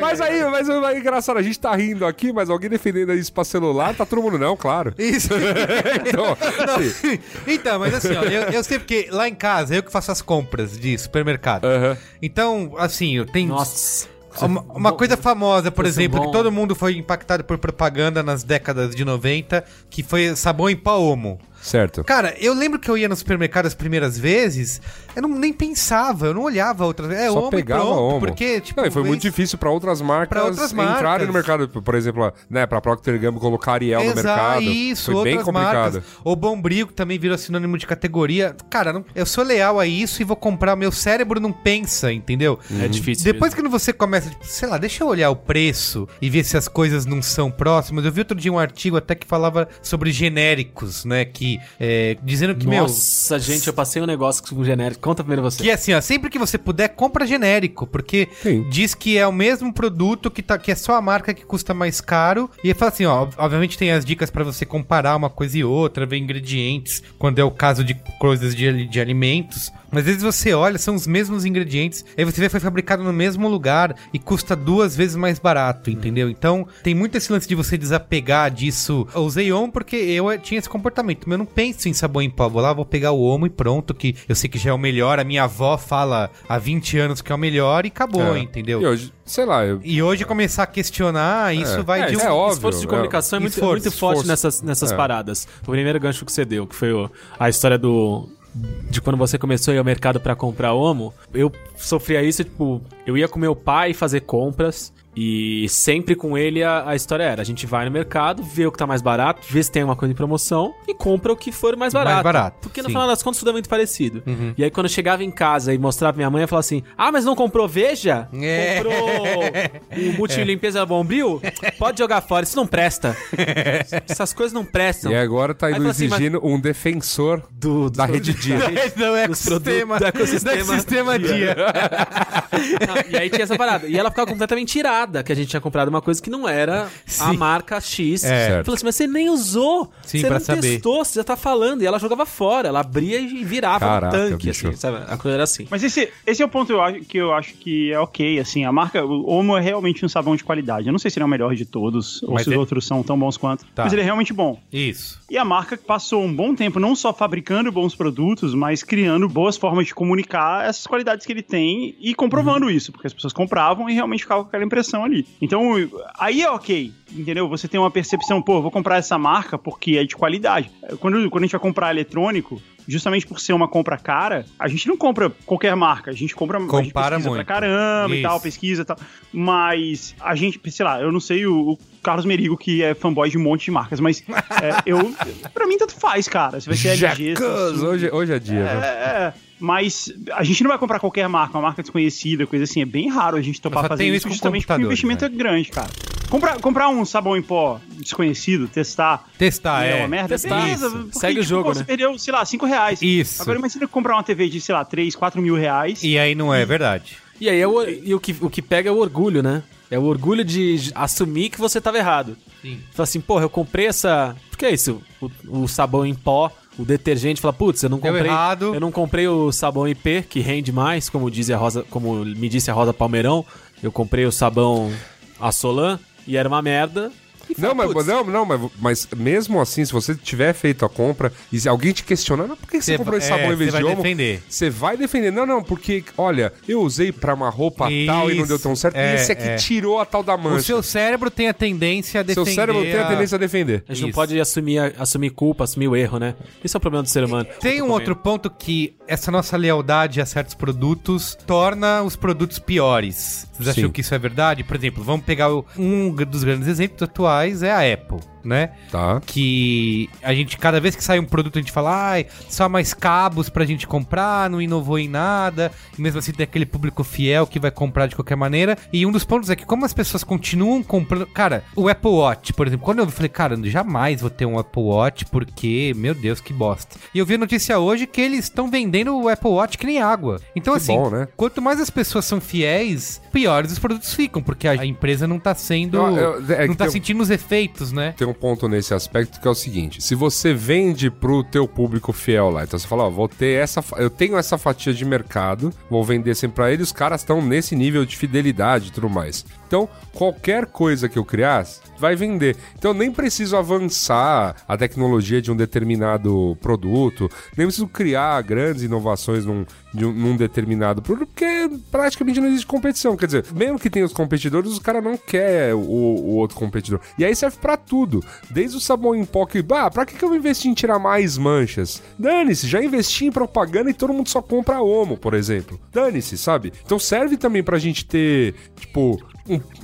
mas aí, mas é engraçado, a gente tá rindo aqui, mas alguém defendendo isso pra celular, tá todo mundo não, claro. Isso. Então, assim, então, mas assim, ó, eu, eu sei porque lá em casa, eu que faço as compras de supermercado. aham. Então, assim, eu tenho. Nossa. Uma, uma coisa famosa, por é exemplo, que todo mundo foi impactado por propaganda nas décadas de 90, que foi sabão em pó Omo. Certo. Cara, eu lembro que eu ia no supermercado as primeiras vezes, eu não, nem pensava, eu não olhava outras vezes. É Só Omo pegava pronto, Omo. porque, tipo... Não, e foi muito vez- difícil pra outras marcas Pra outras entrarem marcas. no mercado. Por exemplo, né, pra Procter Gamble colocar Ariel no Exato, mercado. isso, foi bem outras complicado. marcas. O Bombril, que também virou sinônimo de categoria. Cara, não- eu sou leal a isso e vou comprar. Meu cérebro não pensa, entendeu? É difícil. Depois que você começa, tipo, sei lá, deixa eu olhar o preço e ver se as coisas não são próximas. Eu vi outro dia um artigo até que falava sobre genéricos, né? Que é, dizendo que, meu. Nossa, gente, eu passei um negócio com genérico. Conta primeiro você. Que é assim, ó, sempre que você puder, compra genérico, porque Sim. diz que é o mesmo produto que, tá, que é só a marca que custa mais caro. E ele fala assim, ó, obviamente tem as dicas pra você comparar uma coisa e outra, ver ingredientes, quando é o caso de coisas de, de alimentos. Mas às vezes você olha, são os mesmos ingredientes, aí você vê que foi fabricado no mesmo lugar e custa duas vezes mais barato, entendeu? Então tem muito esse lance de você desapegar disso. Eu usei Omo porque eu eh, tinha esse comportamento, mas eu não penso em sabão em pó. Vou lá, vou pegar o Omo e pronto, que eu sei que já é o melhor. A minha avó fala há 20 anos que é o melhor e acabou, É. entendeu? E hoje, sei lá, eu, E hoje começar a questionar, isso vai É, de um. é óbvio. esforço de comunicação é, muito, é Esforço, muito forte esforço. nessas, nessas É. paradas. O primeiro gancho que você deu, que foi a história do. De quando você começou a ir ao mercado pra comprar Omo, eu sofria isso, tipo, eu ia com meu pai fazer compras e sempre com ele a, a história era: a gente vai no mercado, vê o que tá mais barato, vê se tem alguma coisa em promoção e compra o que for mais Mais barato. barato, Porque no sim. final das contas tudo é muito parecido. E aí quando eu chegava em casa e mostrava pra minha mãe, eu falava assim: ah, mas não comprou Veja? É. Comprou o multilimpeza Bombril? Pode jogar fora, isso não presta. Essas coisas não prestam. E agora tá indo fala assim, exigindo um defensor Do, da rede dia. Não é ecossistema, do ecossistema. do ecossistema dia. Não, e aí tinha essa parada. E ela ficava completamente irada que a gente tinha comprado uma coisa que não era a Sim. marca X. É. Falou assim, mas você nem usou. Sim, você não saber. testou, você já tá falando. E ela jogava fora. Ela abria e virava Caraca, um tanque, bicho. assim, sabe? A coisa era assim. Mas esse, esse é o ponto eu acho, que eu acho que é ok, assim, a marca, o Omo é realmente um sabão de qualidade. Eu não sei se ele é o melhor de todos, ou Mas se os outros são tão bons quanto, Tá. mas ele é realmente bom. Isso. E a marca passou um bom tempo não só fabricando bons produtos, mas criando boas formas de comunicar essas qualidades que ele tem e comprovando Uhum. isso, porque as pessoas compravam e realmente ficavam com aquela impressão ali. Então, aí é ok, entendeu? Você tem uma percepção, pô, vou comprar essa marca porque é de qualidade. Quando, quando a gente vai comprar eletrônico, justamente por ser uma compra cara, a gente não compra qualquer marca, a gente compra a gente Compara pesquisa muito. pra caramba e Isso. tal, pesquisa e tal. Mas a gente, sei lá, eu não sei o, o Carlos Merigo, que é fanboy de um monte de marcas, mas é, eu, pra mim tanto faz, cara. Se vai ser LG, Jacuz, hoje, hoje é dia, é, viu? é, mas a gente não vai comprar qualquer marca, uma marca desconhecida, coisa assim. É bem raro a gente topar fazer isso, justamente porque o investimento né? é grande, cara. Comprar, comprar um sabão em pó desconhecido, testar, Testar, é é. uma merda, testar. beleza. Porque, Segue o jogo, pô, né? Você perdeu, sei lá, 5 reais. Isso. Agora imagina comprar uma TV de, sei lá, 3, 4 mil reais. E aí não é verdade. E aí é o, e o, que, o que pega é o orgulho, né? É o orgulho de assumir que você tava errado. Sim. Fala assim, porra, eu comprei essa. Por que é isso? O, o sabão em pó, o detergente, fala, putz, eu não comprei. errado. Eu não comprei o sabão IP, que rende mais, como diz a Rosa, como me disse a Rosa Palmeirão. Eu comprei o sabão Assolan e era uma merda. E Não, fala, mas, "Putz, não, não mas, mas mesmo assim, se você tiver feito a compra e se alguém te questionar, "Mas por que você Você comprou esse vai- sabão é, em vez de vai homo? defender. Você vai defender. Não, não, porque, olha, eu usei pra uma roupa tal e não deu tão certo. é, e esse aqui é. tirou a tal da O mancha. seu cérebro tem a tendência a Seu defender. cérebro tem a tendência a defender. A gente não Isso. pode assumir, assumir culpa, assumir o erro, né? Esse é o problema do ser humano. Tem um outro ponto que essa nossa lealdade a certos produtos torna os produtos piores. Vocês Sim. acham que isso é verdade? Por exemplo, vamos pegar o- um dos grandes exemplos atuais é a Apple. Né? Tá. Que a gente, cada vez que sai um produto, a gente fala, ai, só mais cabos pra gente comprar, não inovou em nada. E mesmo assim tem aquele público fiel que vai comprar de qualquer maneira. E um dos pontos é que, como as pessoas continuam comprando. Cara, o Apple Watch, por exemplo, quando eu falei, cara, eu jamais vou ter um Apple Watch porque, meu Deus, que bosta. E eu vi a notícia hoje que eles estão vendendo o Apple Watch que nem água. Então, Que assim, bom, né? quanto mais as pessoas são fiéis, piores os produtos ficam, porque a empresa não tá sendo. Eu- eu- é não tá tem- sentindo os efeitos, né? Tem um ponto nesse aspecto que é o seguinte: se você vende pro teu público fiel lá, então você fala, ó, vou ter essa, eu tenho essa fatia de mercado, vou vender sempre pra eles, os caras estão nesse nível de fidelidade e tudo mais. Então, qualquer coisa que eu criar vai vender. Então, nem preciso avançar a tecnologia de um determinado produto, nem preciso criar grandes inovações num, um- num determinado produto, porque praticamente não existe competição. Quer dizer, mesmo que tenha os competidores, os caras não querem o, o outro competidor. E aí serve pra tudo. Desde o sabão em pó que, bah, pra que, que eu investir em tirar mais manchas? Dane-se, já investi em propaganda e todo mundo só compra Omo, por exemplo. Dane-se, sabe? Então serve também pra gente ter, tipo,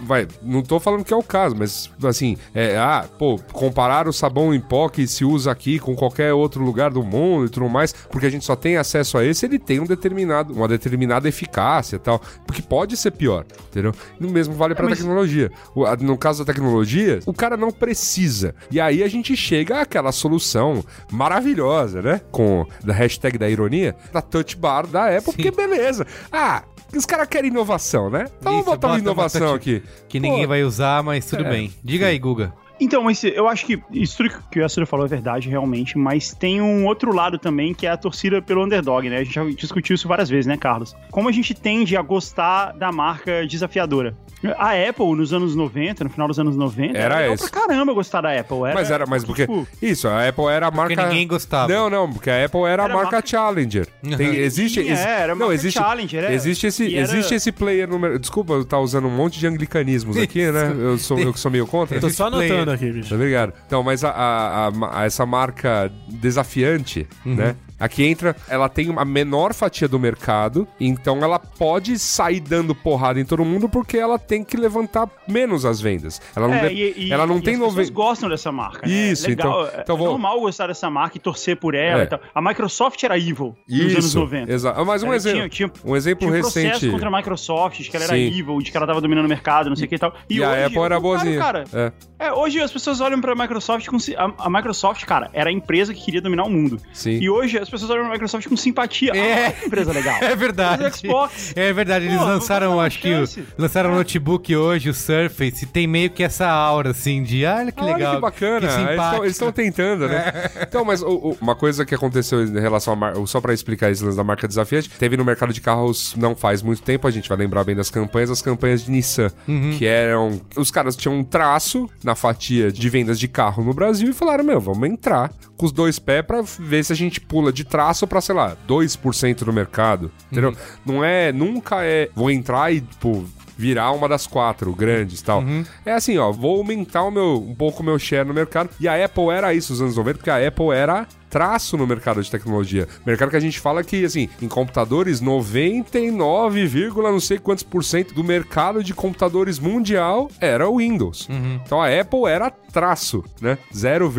vai, não tô falando que é o caso, mas assim, é, ah, pô, comparar o sabão em pó que se usa aqui com qualquer outro lugar do mundo e tudo mais, porque a gente só tem acesso a esse, ele tem um determinado, uma determinada eficácia e tal, porque pode ser pior, entendeu? E o mesmo vale pra mas- tecnologia. A- no caso da tecnologia, o cara não precisa. E aí a gente chega àquela solução maravilhosa, né? Com da hashtag da ironia, da touch bar da Apple, porque beleza. Ah, os caras querem inovação, né? Então vamos botar uma inovação aqui. Que ninguém Pô, vai usar, mas tudo É, bem. Diga aí, Guga. Então, mas eu acho que isso tudo que o Yasuda falou é verdade, realmente, mas tem um outro lado também, que é a torcida pelo underdog, né? A gente já discutiu isso várias vezes, né, Carlos? Como a gente tende a gostar da marca desafiadora. A Apple, nos anos 90, no final dos anos 90, Era esse. pra caramba gostar da Apple. Era, Mas era, mas porque. tipo, Isso, a Apple era a marca. ninguém gostava. Não, não, porque a Apple era, a Era marca marca- Challenger. Tem, existe. Sim, ex- é, era não, marca existe. Challenger, é. Existe esse, era- existe esse player no. mer- Desculpa, eu tá usando um monte de anglicanismos aqui, né? Eu sou, eu que sou meio contra. Tô só Player. Anotando aqui, bicho. Obrigado. Então, mas a, a- a- essa marca desafiante, né? Aqui entra, ela tem a menor fatia do mercado, então ela pode sair dando porrada em todo mundo porque ela tem que levantar menos as vendas. Ela não, É, de- e, e- ela não e tem as pessoas gostam dessa marca. né? Isso, é legal, então- é- então é vou- normal gostar dessa marca e torcer por ela É. e tal. A Microsoft era evil nos anos 90. Exato. Mas um Ela exemplo, tinha- tinha- um exemplo Tinha um processo recente. contra a Microsoft, de que ela era Sim. evil, de que ela tava dominando o mercado, não sei o que e tal. E, a hoje, Apple era boazinha. Cara, É. é, hoje as pessoas olham pra Microsoft com. si- A, a Microsoft, cara, era a empresa que queria dominar o mundo. Sim. E hoje as pessoas olham pra Microsoft com simpatia. É. Ah, que empresa legal. É verdade. Mas Xbox. É verdade, eles Pô, lançaram, acho que lançaram o notebook hoje, o Surface, e tem meio que essa aura assim de, ah, olha que Olha legal. que bacana. que Eles estão tentando, né? Então, mas o- o- uma coisa que aconteceu em relação a mar... só pra explicar lance da marca desafiante, teve no mercado de carros não faz muito tempo, a gente vai lembrar bem das campanhas, as campanhas de Nissan, que eram os caras tinham um traço na fatia de vendas de carro no Brasil e falaram: "Meu, vamos entrar com os dois pés pra ver se a gente pula de traço pra, sei lá, 2% do mercado". Entendeu? Não é, nunca é vou entrar e tipo virar uma das quatro grandes e tal. É assim, ó, vou aumentar o meu, um pouco o meu share no mercado. E a Apple era isso nos anos 90, porque a Apple era traço no mercado de tecnologia. Mercado que a gente fala que, assim, em computadores, 99, vírgula não sei quantos por cento do mercado de computadores mundial era o Windows. Então a Apple era traço, né? 0,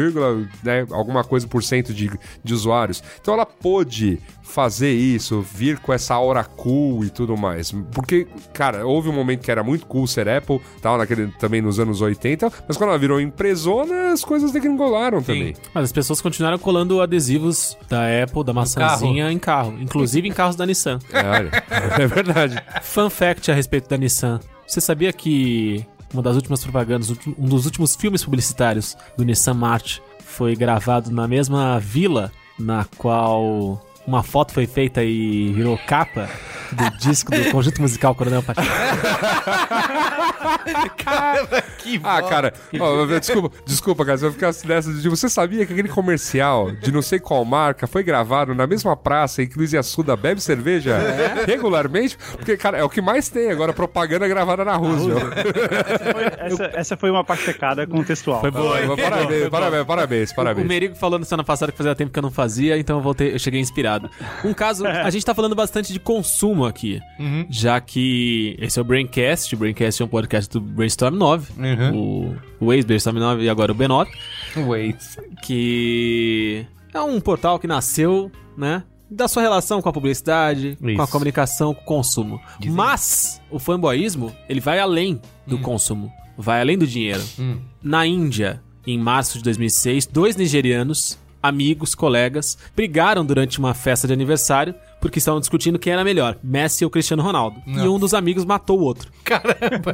né, alguma coisa por cento de, de usuários. Então ela pôde fazer isso, vir com essa aura cool e tudo mais. Porque, cara, houve um momento que era muito cool ser Apple, tal, naquele, também nos anos 80, mas quando ela virou empresona, as coisas degringolaram também. Mas as pessoas continuaram colando adesivos da Apple, da maçãzinha em carro, inclusive em carros da Nissan. É, olha, é verdade. Fun fact a respeito da Nissan. Você sabia que uma das últimas propagandas, um dos últimos filmes publicitários do Nissan March foi gravado na mesma vila na qual uma foto foi feita e virou capa do disco do conjunto musical Coronel Pacheco? que Ah, cara, ó, desculpa, desculpa, cara, se eu ficasse nessa de você sabia que aquele comercial de não sei qual marca foi gravado na mesma praça em que Luiz Assuda bebe cerveja regularmente? Porque, cara, é o que mais tem agora, propaganda gravada na Roosevelt. Essa, essa foi uma pastecada contextual. Foi boa. Parabéns, parabéns, parabéns, O parabéns. Merigo falou na semana passada que fazia tempo que eu não fazia, então eu voltei, eu cheguei inspirado. Um caso, a gente tá falando bastante de consumo consumo aqui, Uhum. já que esse é o Braincast, o Braincast é um podcast do Brainstorm 9, Uhum. o, o ex-Brainstorm 9 e agora o B9, Waze. que é um portal que nasceu, né? Da sua relação com a publicidade, com a Isso. comunicação, com o consumo. Dizem. Mas o fanboyismo, ele vai além do consumo, vai além do dinheiro. Hum. Na Índia, em março de 2006, dois nigerianos, amigos, colegas, brigaram durante uma festa de aniversário porque estavam discutindo quem era melhor, Messi ou Cristiano Ronaldo. E Nossa. um dos amigos matou o outro. Caramba.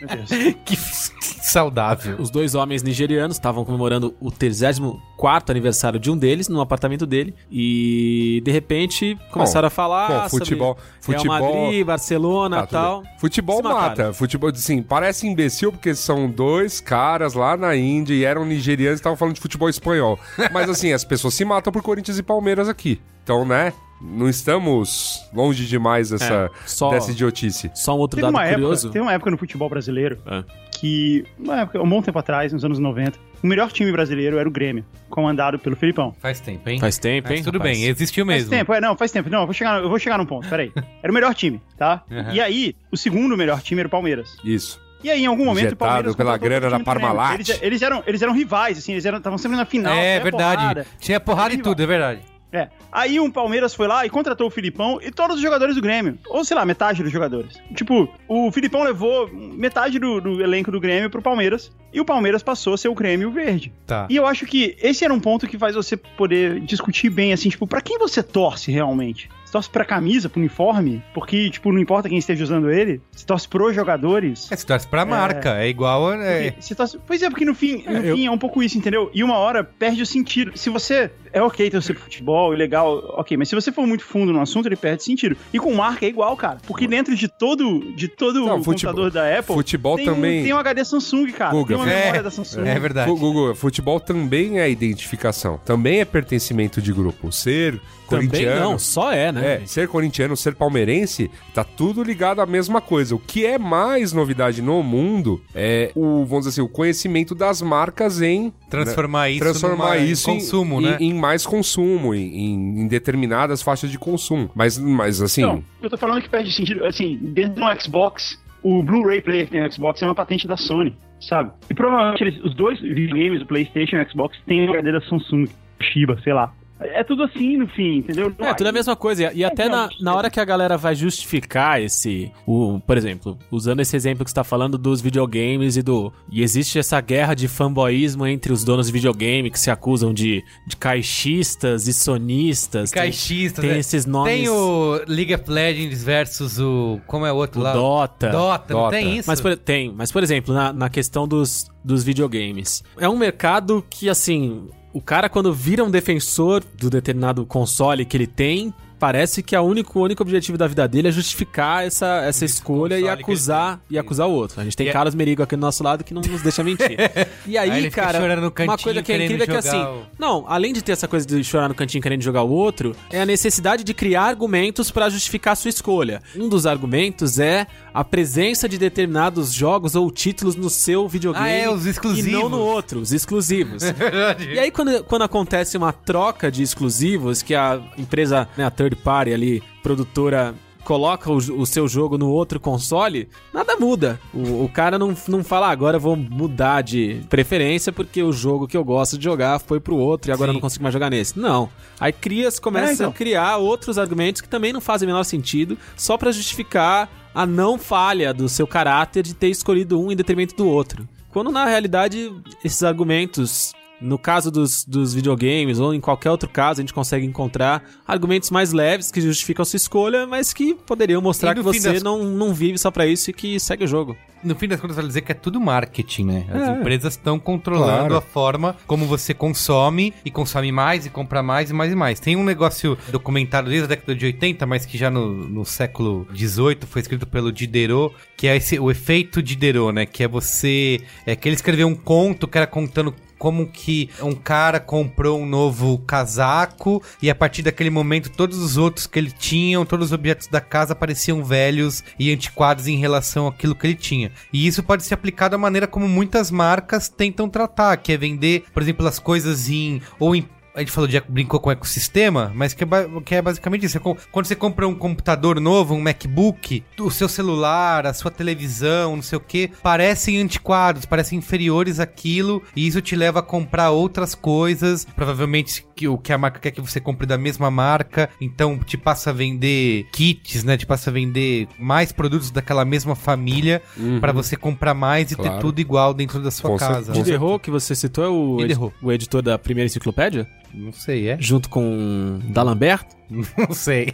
que saudável. Os dois homens nigerianos estavam comemorando o 34 aniversário de um deles no apartamento dele e de repente começaram a falar bom, futebol- sobre futebol- Real Madrid, Barcelona, Tá, tal. bem. Futebol mataram. mata. Futebol, sim, parece imbecil porque são dois caras lá na Índia e eram nigerianos e estavam falando de futebol espanhol. Mas assim, as pessoas se matam por Corinthians e Palmeiras aqui. Então, né? Não estamos longe demais dessa, É, só- dessa idiotice. Só um outro Teve dado uma, curioso. época, teve uma época no futebol brasileiro É. que, uma época, um bom tempo atrás, nos anos 90, o melhor time brasileiro era o Grêmio, comandado pelo Filipão. Faz tempo, hein? Faz tempo, Mas hein? tudo rapaz? bem, existiu Faz mesmo. tempo, é, não, faz tempo. Não, eu vou chegar, eu vou chegar num ponto, peraí. Era o melhor time, tá? Uhum. E aí, o segundo melhor time era o Palmeiras. Isso. E aí, em algum momento, o Injetado Palmeiras. pela grana da. Parmalat. Eles, eles eram, eles eram rivais, assim, eles estavam sempre na final. É verdade. porrada. Tinha porrada e tudo, é verdade. É. Aí um Palmeiras foi lá e contratou o Filipão e todos os jogadores do Grêmio. Ou sei lá, metade dos jogadores. Tipo, o Filipão levou metade do, do elenco do Grêmio pro Palmeiras. E o Palmeiras passou a ser o Grêmio verde. Tá. E eu acho que esse era um ponto que faz você poder discutir bem, assim, tipo, pra quem você torce realmente? Você torce pra camisa, pro uniforme? Porque, tipo, não importa quem esteja usando ele. Você torce pros jogadores. É, se torce pra marca, é igual. É... Porque você torce- Pois é, porque no fim, no É, eu- fim é um pouco isso, entendeu? E uma hora perde o sentido. Se você é ok torcer pro futebol, é legal, ok, mas se você for muito fundo no assunto, ele perde sentido. E com marca é igual, cara. Porque dentro de todo, de todo Não, o futebol- computador da Apple, futebol tem, também- um, tem um HD Samsung, cara. Guga, tem uma é, memória da Samsung. É verdade. Gugu, futebol também é identificação. Também é pertencimento de grupo. Ser Também corintiano. não, só é, né? É, ser corintiano, ser palmeirense, tá tudo ligado à mesma coisa. O que é mais novidade no mundo é o, vamos dizer assim, o conhecimento das marcas em Transformar isso transformar numa- em isso em- consumo, em, né? em mais consumo, em, em- em determinadas faixas de consumo. Mas, mas assim, Não, eu tô falando que perde sentido, assim, dentro do Xbox, o Blu-ray player que tem no Xbox é uma patente da Sony, sabe? E provavelmente eles- os dois videogames, o PlayStation e o Xbox, têm um HD da Samsung, Shiba, sei lá. É tudo assim no fim, entendeu? É, tudo a mesma coisa. E, e até na, na hora que a galera vai justificar esse. O, por exemplo, usando esse exemplo que você tá falando dos videogames e do. E existe essa guerra de fanboyismo entre os donos de videogame que se acusam de, de caixistas e sonistas. Tem- Caixistas, Tem, né? esses nomes. Tem o League of Legends versus o. Como é o outro o lá? Dota. Dota, não Dota. tem isso? Mas por, tem, mas por exemplo, na, na questão dos, dos videogames. É um mercado que, assim, o cara quando vira um defensor do determinado console que ele tem, parece que a único, o único objetivo da vida dele é justificar essa, essa escolha e acusar, e acusar o outro. A gente tem E é- Carlos Merigo aqui do nosso lado que não nos deixa mentir. E aí, Aí cara, no uma cantinho, coisa que é incrível é que assim, o- não, além de ter essa coisa de chorar no cantinho querendo jogar o outro, é a necessidade de criar argumentos pra justificar a sua escolha. Um dos argumentos é a presença de determinados jogos ou títulos no seu videogame Ah, é, os e exclusivos. não no outro, os exclusivos. verdade. E aí, quando, quando acontece uma troca de exclusivos, que a empresa, né, a third party ali, produtora, coloca o, o seu jogo no outro console, nada muda. O, o cara não, não fala, "Ah, agora eu vou mudar de preferência porque o jogo que eu gosto de jogar foi pro outro e agora eu Sim. não consigo mais jogar nesse. Não. Aí cria, começa É, então. a criar outros argumentos que também não fazem o menor sentido, só pra justificar a não falha do seu caráter de ter escolhido um em detrimento do outro. Quando na realidade esses argumentos, no caso dos, dos videogames ou em qualquer outro caso, a gente consegue encontrar argumentos mais leves que justificam a sua escolha, mas que poderiam mostrar que você das- não, não vive só pra isso e que segue o jogo. No fim das contas, vale dizer que é tudo marketing, né? As É. empresas estão controlando Claro. a forma como você consome e consome mais e compra mais e mais e mais. Tem um negócio documentado desde a década de 80, mas que já no, no século 18 foi escrito pelo Diderot, que é esse, o efeito Diderot, né? Que é você... É que ele escreveu um conto que era contando como que um cara comprou um novo casaco e a partir daquele momento todos os outros que ele tinha, todos os objetos da casa pareciam velhos e antiquados em relação àquilo que ele tinha. E isso pode ser aplicado à maneira como muitas marcas tentam tratar, que é vender, por exemplo, as coisas em ou em a gente falou de brincou com o ecossistema, mas que é, que é basicamente isso. Com- Quando você compra um computador novo, um MacBook, o seu celular, a sua televisão, não sei o que, parecem antiquados, parecem inferiores àquilo, e isso te leva a comprar outras coisas. Provavelmente que o que a marca quer que você compre da mesma marca, então te passa a vender kits, né? Te passa a vender mais produtos daquela mesma família pra você comprar mais e ter Claro. tudo igual dentro da sua Com casa. Diderot, que você citou, é o, Diderot. o editor da primeira enciclopédia? Não sei, é? Junto com D'Alembert? Não sei.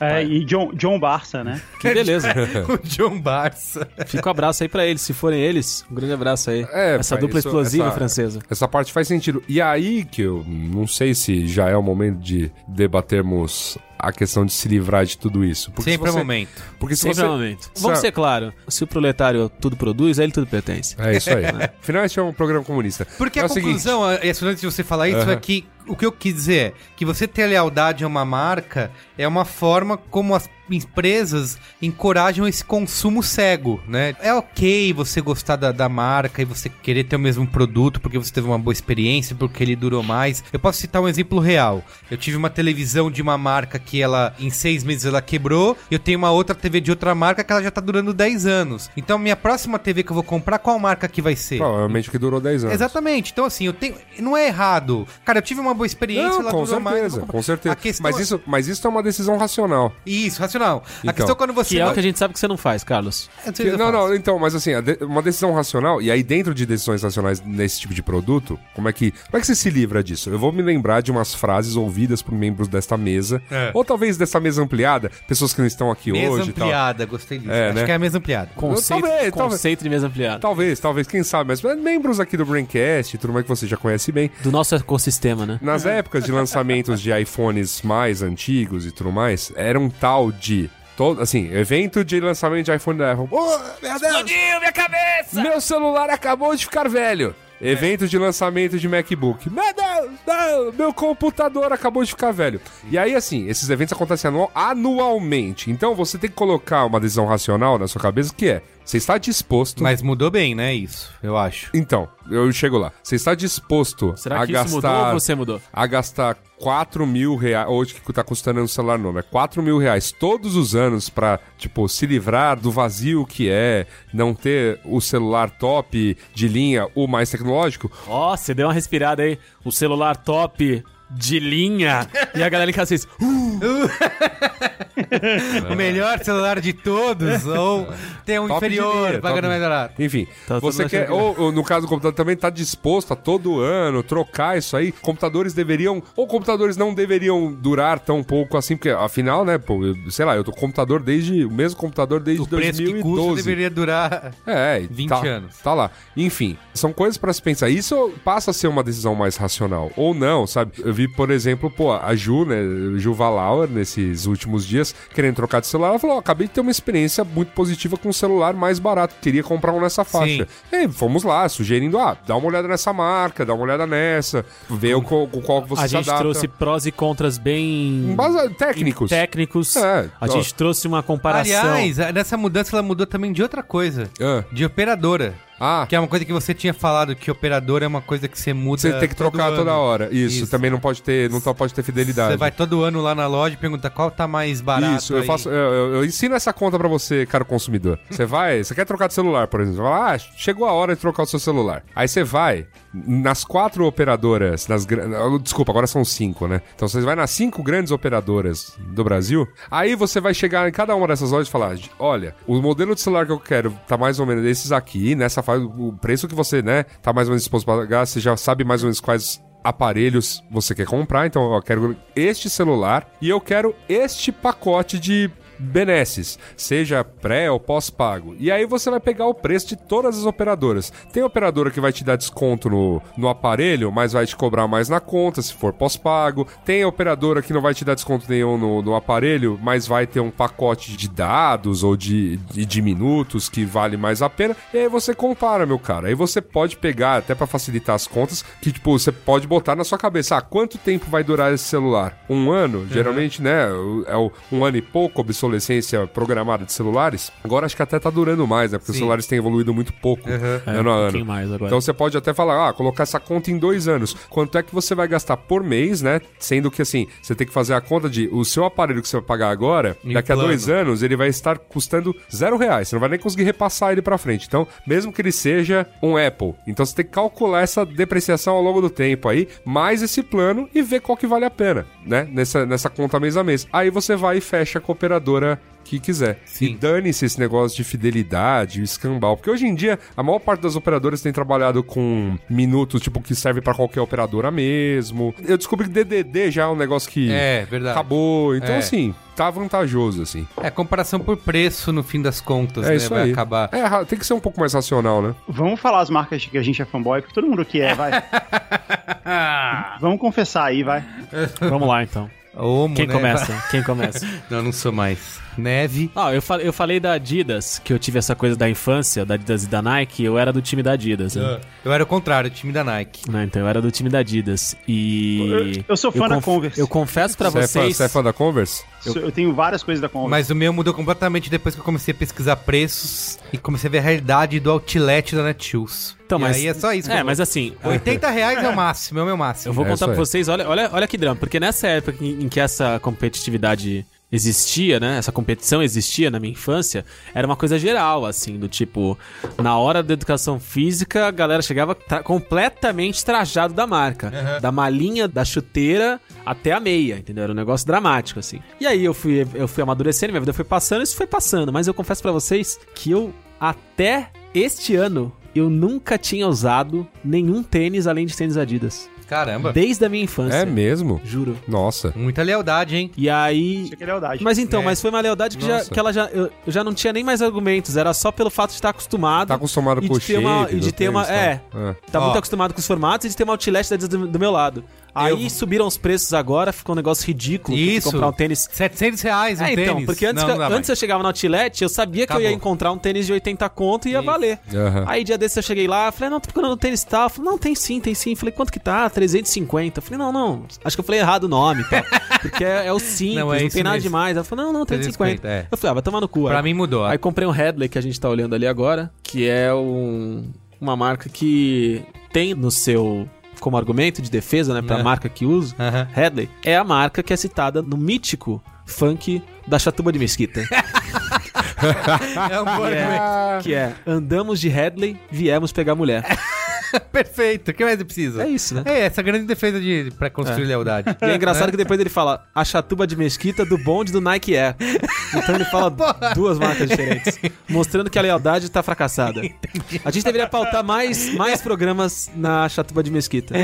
É, e John, John Barça, né? Que beleza. o John Barça. Fica um abraço aí pra eles, se forem eles. Um grande abraço aí. É, essa pai, dupla isso- explosiva essa- francesa. Essa parte faz sentido. E aí que eu não sei se já é o momento de debatermos a questão de se livrar de tudo isso. Porque Sempre é se você, momento. Porque se Sempre você... é momento. Vamos ser claro, se o proletário tudo produz, a ele tudo pertence. É isso aí. Afinal, esse é um programa comunista. Porque é a o seguinte, conclusão, a- é, antes de você falar isso, Aham. é que o que eu quis dizer é que você ter lealdade a uma marca é uma forma como as empresas encorajam esse consumo cego, né? É ok você gostar da, da marca e você querer ter o mesmo produto porque você teve uma boa experiência, porque ele durou mais. Eu posso citar um exemplo real. Eu tive uma televisão de uma marca que ela, em seis meses, ela quebrou. Eu tenho uma outra TV de outra marca que ela já tá durando 10 anos. Então, minha próxima TV que eu vou comprar, qual marca que vai ser? Provavelmente que durou 10 anos. Exatamente. Então, assim, eu tenho. Não é errado. Cara, eu tive uma boa experiência, Não, com mais, certeza, vou com certeza. A questão Mas é- isso, mas isso é uma decisão racional. Isso, racional. A Então, questão é quando você. Que é o que a gente sabe que você não faz, Carlos. É, Que- não, não, então, mas assim, a uma decisão racional, e aí dentro de decisões racionais nesse tipo de produto, como é que como é que você se livra disso? Eu vou me lembrar de umas frases ouvidas por membros desta mesa, É. ou talvez dessa mesa ampliada, pessoas que não estão aqui Mesa hoje tal. ampliada, gostei disso. É, Acho né? que é a mesa ampliada. Conceito, Talvez, conceito de mesa ampliada. Talvez, talvez, quem sabe, mas membros aqui do Braincast, e tudo mais que você já conhece bem, Do nosso ecossistema, né? Nas épocas de lançamentos de iPhones mais antigos e tudo mais, era um tal de. Todo, assim, evento de lançamento de iPhone da Apple. Oh, meu Deus! Explodiu minha cabeça! Meu celular acabou de ficar velho. Evento de lançamento de MacBook. Meu Deus, não, meu computador acabou de ficar velho. E aí, assim, esses eventos acontecem anu- anualmente. Então você tem que colocar uma decisão racional na sua cabeça que é: você está disposto. Mas mudou bem, né? Isso, eu acho. Então, eu chego lá. Você está disposto Será a que gastar isso mudou ou você mudou? a gastar 4 mil reais, hoje que tá custando um celular novo, é 4 mil reais todos os anos pra, tipo, se livrar do vazio que é não ter o celular top de linha, o mais tecnológico, Ó, você deu uma respirada aí. O celular top de linha. e a galera em casa fez. "Uh, O melhor celular de todos, ou tem um Top inferior, linha, pagando top- mais barato. Enfim, Tá você tudo quer, achando ou, ou no caso do computador também tá disposto a todo ano trocar isso aí. Computadores deveriam, ou computadores não deveriam durar tão pouco assim, porque afinal, né, pô, eu- sei lá, eu tô com computador desde, o mesmo computador desde O preço que 2012. custa deveria durar. É, e 20 tá, anos. Tá lá. Enfim, são coisas pra se pensar. Isso passa a ser uma decisão mais racional. Ou não, sabe? Eu vi, por exemplo, pô, a Ju, né? Ju Valauer, nesses últimos dias, querendo trocar de celular, ela falou: ó, acabei de ter uma experiência muito positiva com um celular mais barato. Queria comprar um nessa faixa. E aí, fomos lá, sugerindo, ah, dá uma olhada nessa marca, dá uma olhada nessa, vê o qual, com qual que você a gente adapta. trouxe prós e contras bem. Base- técnicos. técnicos. É, a ó. gente trouxe uma comparação. Aliás, nessa mudança ela mudou também de outra coisa. Ah, De operadora. Ah, Que é uma coisa que você tinha falado, que operadora é uma coisa que você muda. você tem que todo trocar ano. toda hora. Isso, Isso. também não pode ter, não pode ter fidelidade. Você vai todo ano lá na loja e pergunta qual tá mais barato. Isso, eu aí. faço. Eu, eu- eu ensino essa conta pra você, caro consumidor. Você vai, você quer trocar de celular, por exemplo. Você fala, ah, chegou a hora de trocar o seu celular. Aí você vai nas quatro operadoras, nas Desculpa, agora são cinco, né? Então você vai nas cinco grandes operadoras do Brasil. Aí você vai chegar em cada uma dessas lojas e falar: olha, o modelo de celular que eu quero tá mais ou menos esses aqui, nessa faixa, o preço que você, né, tá mais ou menos disposto a pagar, você já sabe mais ou menos quais aparelhos você quer comprar, então eu quero este celular e eu quero este pacote de benesses, seja pré ou pós-pago. E aí você vai pegar o preço de todas as operadoras. Tem operadora que vai te dar desconto no, no aparelho, mas vai te cobrar mais na conta se for pós-pago. Tem operadora que não vai te dar desconto nenhum no, no aparelho, mas vai ter um pacote de dados ou de, de, de minutos que vale mais a pena. E aí você compara, meu cara. Aí você pode pegar, até pra facilitar as contas, que tipo, você pode botar na sua cabeça, ah, quanto tempo vai durar esse celular? Um ano? Geralmente, né, é um ano e pouco, obsolescência obsolescência programada de celulares, agora acho que até tá durando mais, né? Porque os Sim. celulares têm evoluído muito pouco ano a um ano. agora. Então você pode até falar, ah, colocar essa conta em dois anos. Quanto é que você vai gastar por mês, né? Sendo que assim, você tem que fazer a conta de o seu aparelho que você vai pagar agora, Em daqui a plano. dois anos, ele vai estar custando zero reais. Você não vai nem conseguir repassar ele pra frente. Então, mesmo que ele seja um Apple, então você tem que calcular essa depreciação ao longo do tempo aí, mais esse plano e ver qual que vale a pena, né? Nessa, nessa conta mês a mês. Aí você vai e fecha com a que quiser. Sim. E dane-se esse negócio de fidelidade, escambau. Porque hoje em dia, a maior parte das operadoras tem trabalhado com minutos, tipo, que serve pra qualquer operadora mesmo. Eu descobri que DDD já é um negócio que É, verdade. acabou. Então, É. assim, tá vantajoso, assim. É, comparação por preço, no fim das contas, É né? isso vai aí. acabar. É, tem que ser um pouco mais racional, né? Vamos falar as marcas de que a gente é fanboy, porque todo mundo aqui é, vai. Vamos confessar aí, vai. Vamos lá, então. Omo, Quem né? começa? Quem começa? Não, não sou mais. Neve. Ah, eu, fa- eu falei da Adidas, que eu tive essa coisa da infância, da Adidas e da Nike, eu era do time da Adidas, né? Eu era o contrário, o time da Nike. Não, então eu era do time da Adidas. E. Eu- eu sou fã da conf- Converse. Eu confesso pra Você é fã- vocês. Você é fã da Converse? Eu, eu tenho várias coisas da Converse. Mas o meu mudou completamente depois que eu comecei a pesquisar preços e comecei a ver a realidade do outlet da Netshoes. Então, e mas- aí é só isso. É, eu- mas assim. 80 reais é o máximo, é o meu máximo. Eu vou É contar pra vocês, olha, olha, olha que drama, porque nessa época em, em que essa competitividade existia, né? Essa competição existia na minha infância, era uma coisa geral, assim, do tipo, na hora da educação física, a galera chegava tra- completamente trajado da marca. Da malinha da chuteira até a meia, entendeu? Era um negócio dramático, assim. E aí eu fui, eu fui amadurecendo, minha vida foi passando, isso foi passando, mas eu confesso pra vocês que eu, até este ano, eu nunca tinha usado nenhum tênis além de tênis Adidas. Caramba. Desde a minha infância. É mesmo? Juro. Nossa. Muita lealdade, hein? E aí. Isso aqui é lealdade. Mas então, É. mas foi uma lealdade que, já, que ela já. Eu, eu já não tinha nem mais argumentos, era só pelo fato de estar acostumado. Tá acostumado com o uma, shape e de ter uma. É. tá? É. Tá Ó. muito acostumado com os formatos e de ter uma outlet do, do meu lado. Aí Eu- subiram os preços agora, ficou um negócio ridículo. Isso. comprar um tênis. 700 reais um É, tênis. então, porque antes, não, que- não antes eu chegava no outlet, eu sabia que eu ia Acabou. encontrar um tênis de 80 conto e ia Isso. valer. Aham. Aí dia desse eu cheguei lá, falei, não, tô procurando um tênis tal. Falei, não, tem sim, tem sim. Falei, quanto que tá? 350. Falei, não, não, acho que eu falei errado o nome, pá. Porque é, é o simples, Não, não, é tem isso nada mesmo. demais. Ela falou, não, não, 350. 350, é. Eu falei, ah, vai tomar no cu. Pra Aí- mim mudou. Aí comprei um Headley que a gente tá olhando ali agora, que é um, uma marca que tem no seu como argumento de defesa, né, pra Né. marca que uso, Aham. Headley, é a marca que é citada no mítico funk da Chatuba de Mesquita. É um bom argumento. que é andamos de Headley, viemos pegar mulher. Perfeito. O que mais precisa? É isso, né? É, essa grande defesa de, pra construir lealdade. E é engraçado que depois ele fala a chatuba de mesquita do bonde do Nike Air. Então ele fala duas marcas diferentes, mostrando que a lealdade tá fracassada. A gente deveria pautar mais, mais programas na chatuba de mesquita.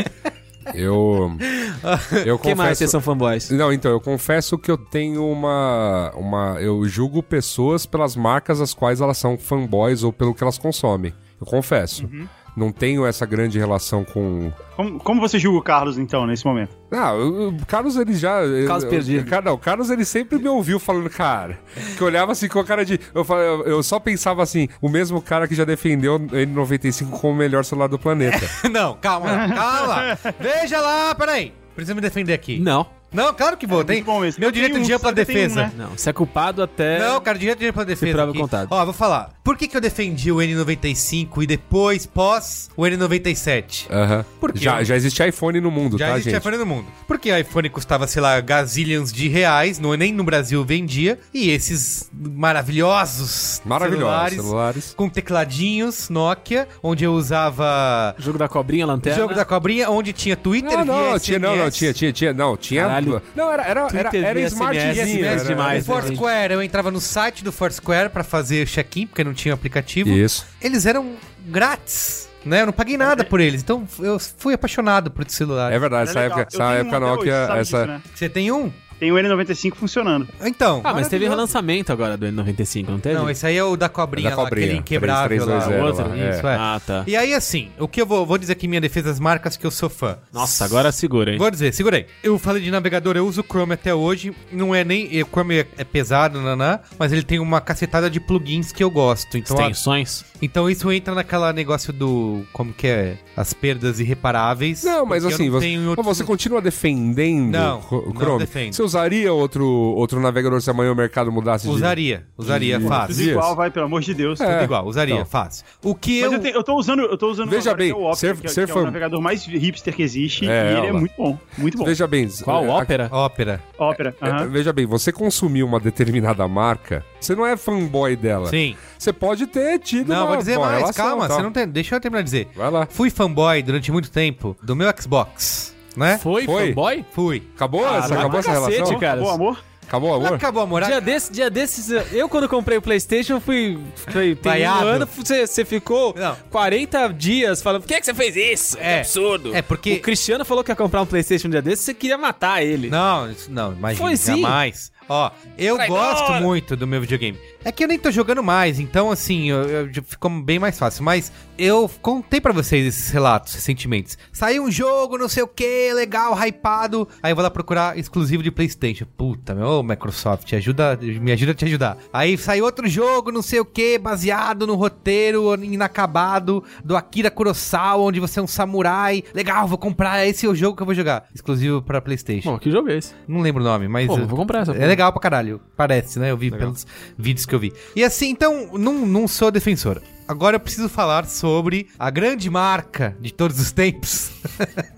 Eu. Eu O que mais confesso. vocês são fanboys? Não, então, eu confesso que eu tenho uma, uma. Eu julgo pessoas pelas marcas as quais elas são fanboys ou pelo que elas consomem. Eu confesso. Não tenho essa grande relação com. Como, como você julga o Carlos, então, nesse momento? Ah, o Carlos, ele já. Carlos perdido. Cara, não, o Carlos, ele sempre me ouviu falando, cara. Que eu olhava assim com a cara de. Eu, eu, eu só pensava assim, o mesmo cara que já defendeu o N95 como o melhor celular do planeta. Não, calma, calma. Veja lá, peraí. Precisa me defender aqui. Não. Não, claro que vou. Tem muito bom mesmo. meu Eu direito de ampla tenho um, defesa. né? Não, você é culpado até. Não, cara, direito de ampla defesa. prova aqui. contado. Ó, vou falar. Por que, que eu defendi o N95 e depois, pós o N97? Aham. Por quê? Já, já existe iPhone no mundo, Já tá, existe gente? iPhone no mundo. Porque o iPhone custava, sei lá, gazilhões de reais, não, nem no Brasil vendia. E esses maravilhosos, Maravilhosos celulares, celulares. com tecladinhos Nokia, onde eu usava Jogo da cobrinha, lanterna. jogo da cobrinha, onde tinha Twitter, Não, não, tinha, não, não, tinha, tinha, tinha, não, tinha. Caralho. Não, era, era, era, Twitter era via smartzinho. SMS era- demais, o né, Foursquare, eu entrava no site do Foursquare pra fazer check-in, porque não tinha aplicativo. Isso. Eles eram grátis, né? Eu não paguei nada por eles. Então eu fui apaixonado por esse celular. É verdade, essa É legal. época, Eu essa um época hoje, Nokia, essa... disso, né? Você tem um? Tem o N95 funcionando. Então. Ah, mas teve relançamento agora do N95, não teve? Não, esse aí é o da cobrinha, É da lá, cobrinha, aquele inquebrável 3320 lá. Outro? lá, é. Isso, é. Ah, tá. E aí, assim, o que eu vou, vou dizer aqui em minha defesa das marcas que eu sou fã. Nossa, agora segura, hein? Vou dizer, segura aí. Eu falei de navegador, eu uso o Chrome até hoje. Não é nem. O Chrome é, é pesado, nanã, mas ele tem uma cacetada de plugins que eu gosto. Então, a- Extensões? então isso entra naquela negócio do. Como que é? As perdas irreparáveis. Não, mas assim, não você, você continua defendendo Não, o não Chrome? defendo. Você usaria outro, outro navegador se amanhã o mercado mudasse de... Usaria, usaria, fácil. Tudo igual, vai, pelo amor de Deus. É. Tudo igual, usaria, então. fácil. O que Mas eu... eu, te- eu tô usando, eu tô usando Veja agora, bem, que é o Opera, ser- que, é- ser que é o fã- navegador mais hipster que existe, É, e ele olha é lá. muito bom, muito bom. Veja bem... Qual a- ópera? Ópera. Ópera, É, aham. Veja bem, você consumiu uma determinada marca, você não é fanboy dela. Sim. Você pode ter tido Não, uma vou dizer boa mais, relação, calma, tal. você não tem... deixa eu terminar de dizer. Vai lá. Fui fanboy durante muito tempo do meu Xbox, né? Foi, Foi. fanboy? Fui. Acabou essa, vai acabou essa cacete, relação? cara. Bom amor? Acabou, amor? Acabou, amor. Dia, desse, dia desses, eu quando comprei o Playstation fui. Foi, tem um ano, você, você ficou Não. 40 dias falando, por que, que você fez isso? Que É. absurdo. É, porque- O Cristiano falou que ia comprar um Playstation um dia desses, você queria matar ele. Não, não, imagina, Foi sim. jamais. Ó, eu Traidor! gosto muito do meu videogame. É que eu nem tô jogando mais, então assim, eu, eu- ficou bem mais fácil. Mas eu contei pra vocês esses relatos recentemente. Saiu um jogo, não sei o que, legal, hypado. Aí eu vou lá procurar exclusivo de Playstation. Puta, meu, ô, Microsoft, ajuda, me ajuda a te ajudar. Aí saiu outro jogo, não sei o que, baseado no roteiro inacabado do Akira Kurosawa, onde você é um samurai. Legal, vou comprar, esse é o jogo que eu vou jogar. Exclusivo pra Playstation. Bom, que jogo é esse? Não lembro o nome, mas. Pô, vou comprar essa É porra. legal pra caralho. Parece, né? Eu vi pelos vídeos que eu vi. E assim, então, não, não sou defensor. Agora eu preciso falar sobre a grande marca de todos os tempos.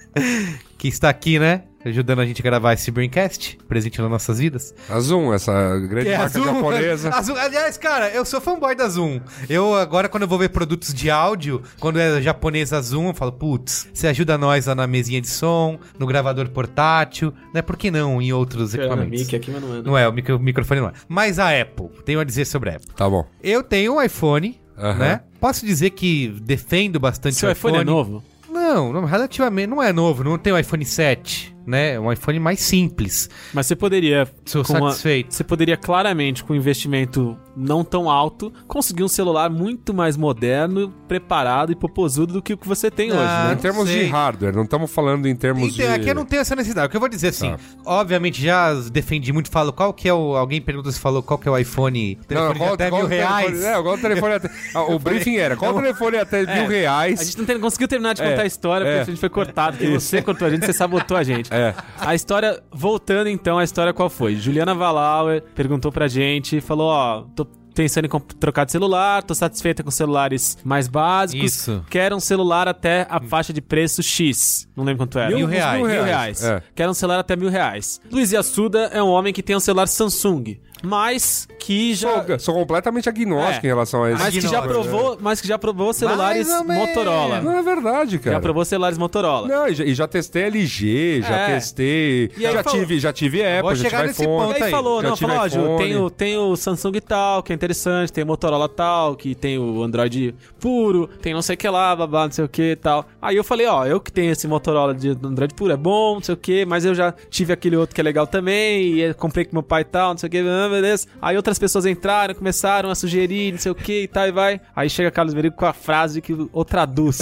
que está aqui, né? Ajudando a gente a gravar esse Braincast, presente nas nossas vidas. A Zoom, essa grande é a marca Zoom. japonesa. A Zoom. Aliás, cara, eu sou fanboy da Zoom. Eu agora, quando eu vou ver produtos de áudio, quando é japonesa Zoom, eu falo, putz, você ajuda nós lá na mesinha de som, no gravador portátil, né? Por que não em outros equipamentos? Mic aqui, mas não é. né? Não é, o micro- microfone não é. Mas a Apple, tenho a dizer sobre a Apple. Tá bom. Eu tenho um iPhone, Aham. né? Posso dizer que defendo bastante Seu o iPhone é novo? Não, não, relativamente, não é novo, não tem o iPhone 7, né? Um iPhone mais simples. Mas você poderia. Sou com uma- satisfeito. você poderia claramente, com investimento não tão alto, conseguir um celular muito mais moderno, preparado e popozudo do que o que você tem Ah, hoje, em né? não termos sei. de hardware, não estamos falando em termos Então, de... aqui eu não tenho essa necessidade. O que eu vou dizer assim, Tá. obviamente já defendi muito, falo qual que é o. Alguém pergunta se falou qual que é o iPhone. Telefone de até mil o telefone- reais. É, qual o telefone até... Ah, o briefing era, qual o telefone até mil reais? A gente não tem- conseguiu terminar de É, contar a história, porque é. a gente foi cortado, porque você cortou a gente, você sabotou a gente. É. A história, voltando então, a história qual foi? Juliana Valauer perguntou pra gente, falou, ó, tô pensando em trocar de celular, tô satisfeita com celulares mais básicos, Isso. quero um celular até a faixa de preço X, não lembro quanto era. Mil Uns reais. Mil Mil reais. reais, é. Quero um celular até mil reais. Luiz Assuda é um homem que tem um celular Samsung, mas que já... Sou, sou completamente agnóstico É. em relação a isso. Mas que, já provou, mas que já provou celulares. Motorola. Não é verdade, cara. Já provou celulares Motorola. Não, e já, e já testei LG, já É. testei. E aí já, falou- tive, já tive Apple, Vou já chegar tive nesse iPhone. ponto aí aí. falou, Já não, falou, ó, tem o, tem o Samsung tal, que é interessante, tem o Motorola tal, que tem o Android puro, tem não sei o que lá, babá, não sei o que e tal. Aí eu falei, ó, eu que tenho esse Motorola de Android puro é bom, não sei o que, mas eu já tive aquele outro que é legal também, e comprei com meu pai e tal, não sei o que, beleza. Aí outras pessoas entraram, começaram a sugerir, não sei o que e tal, e vai. Aí chega Carlos Merigo com a frase que o traduz.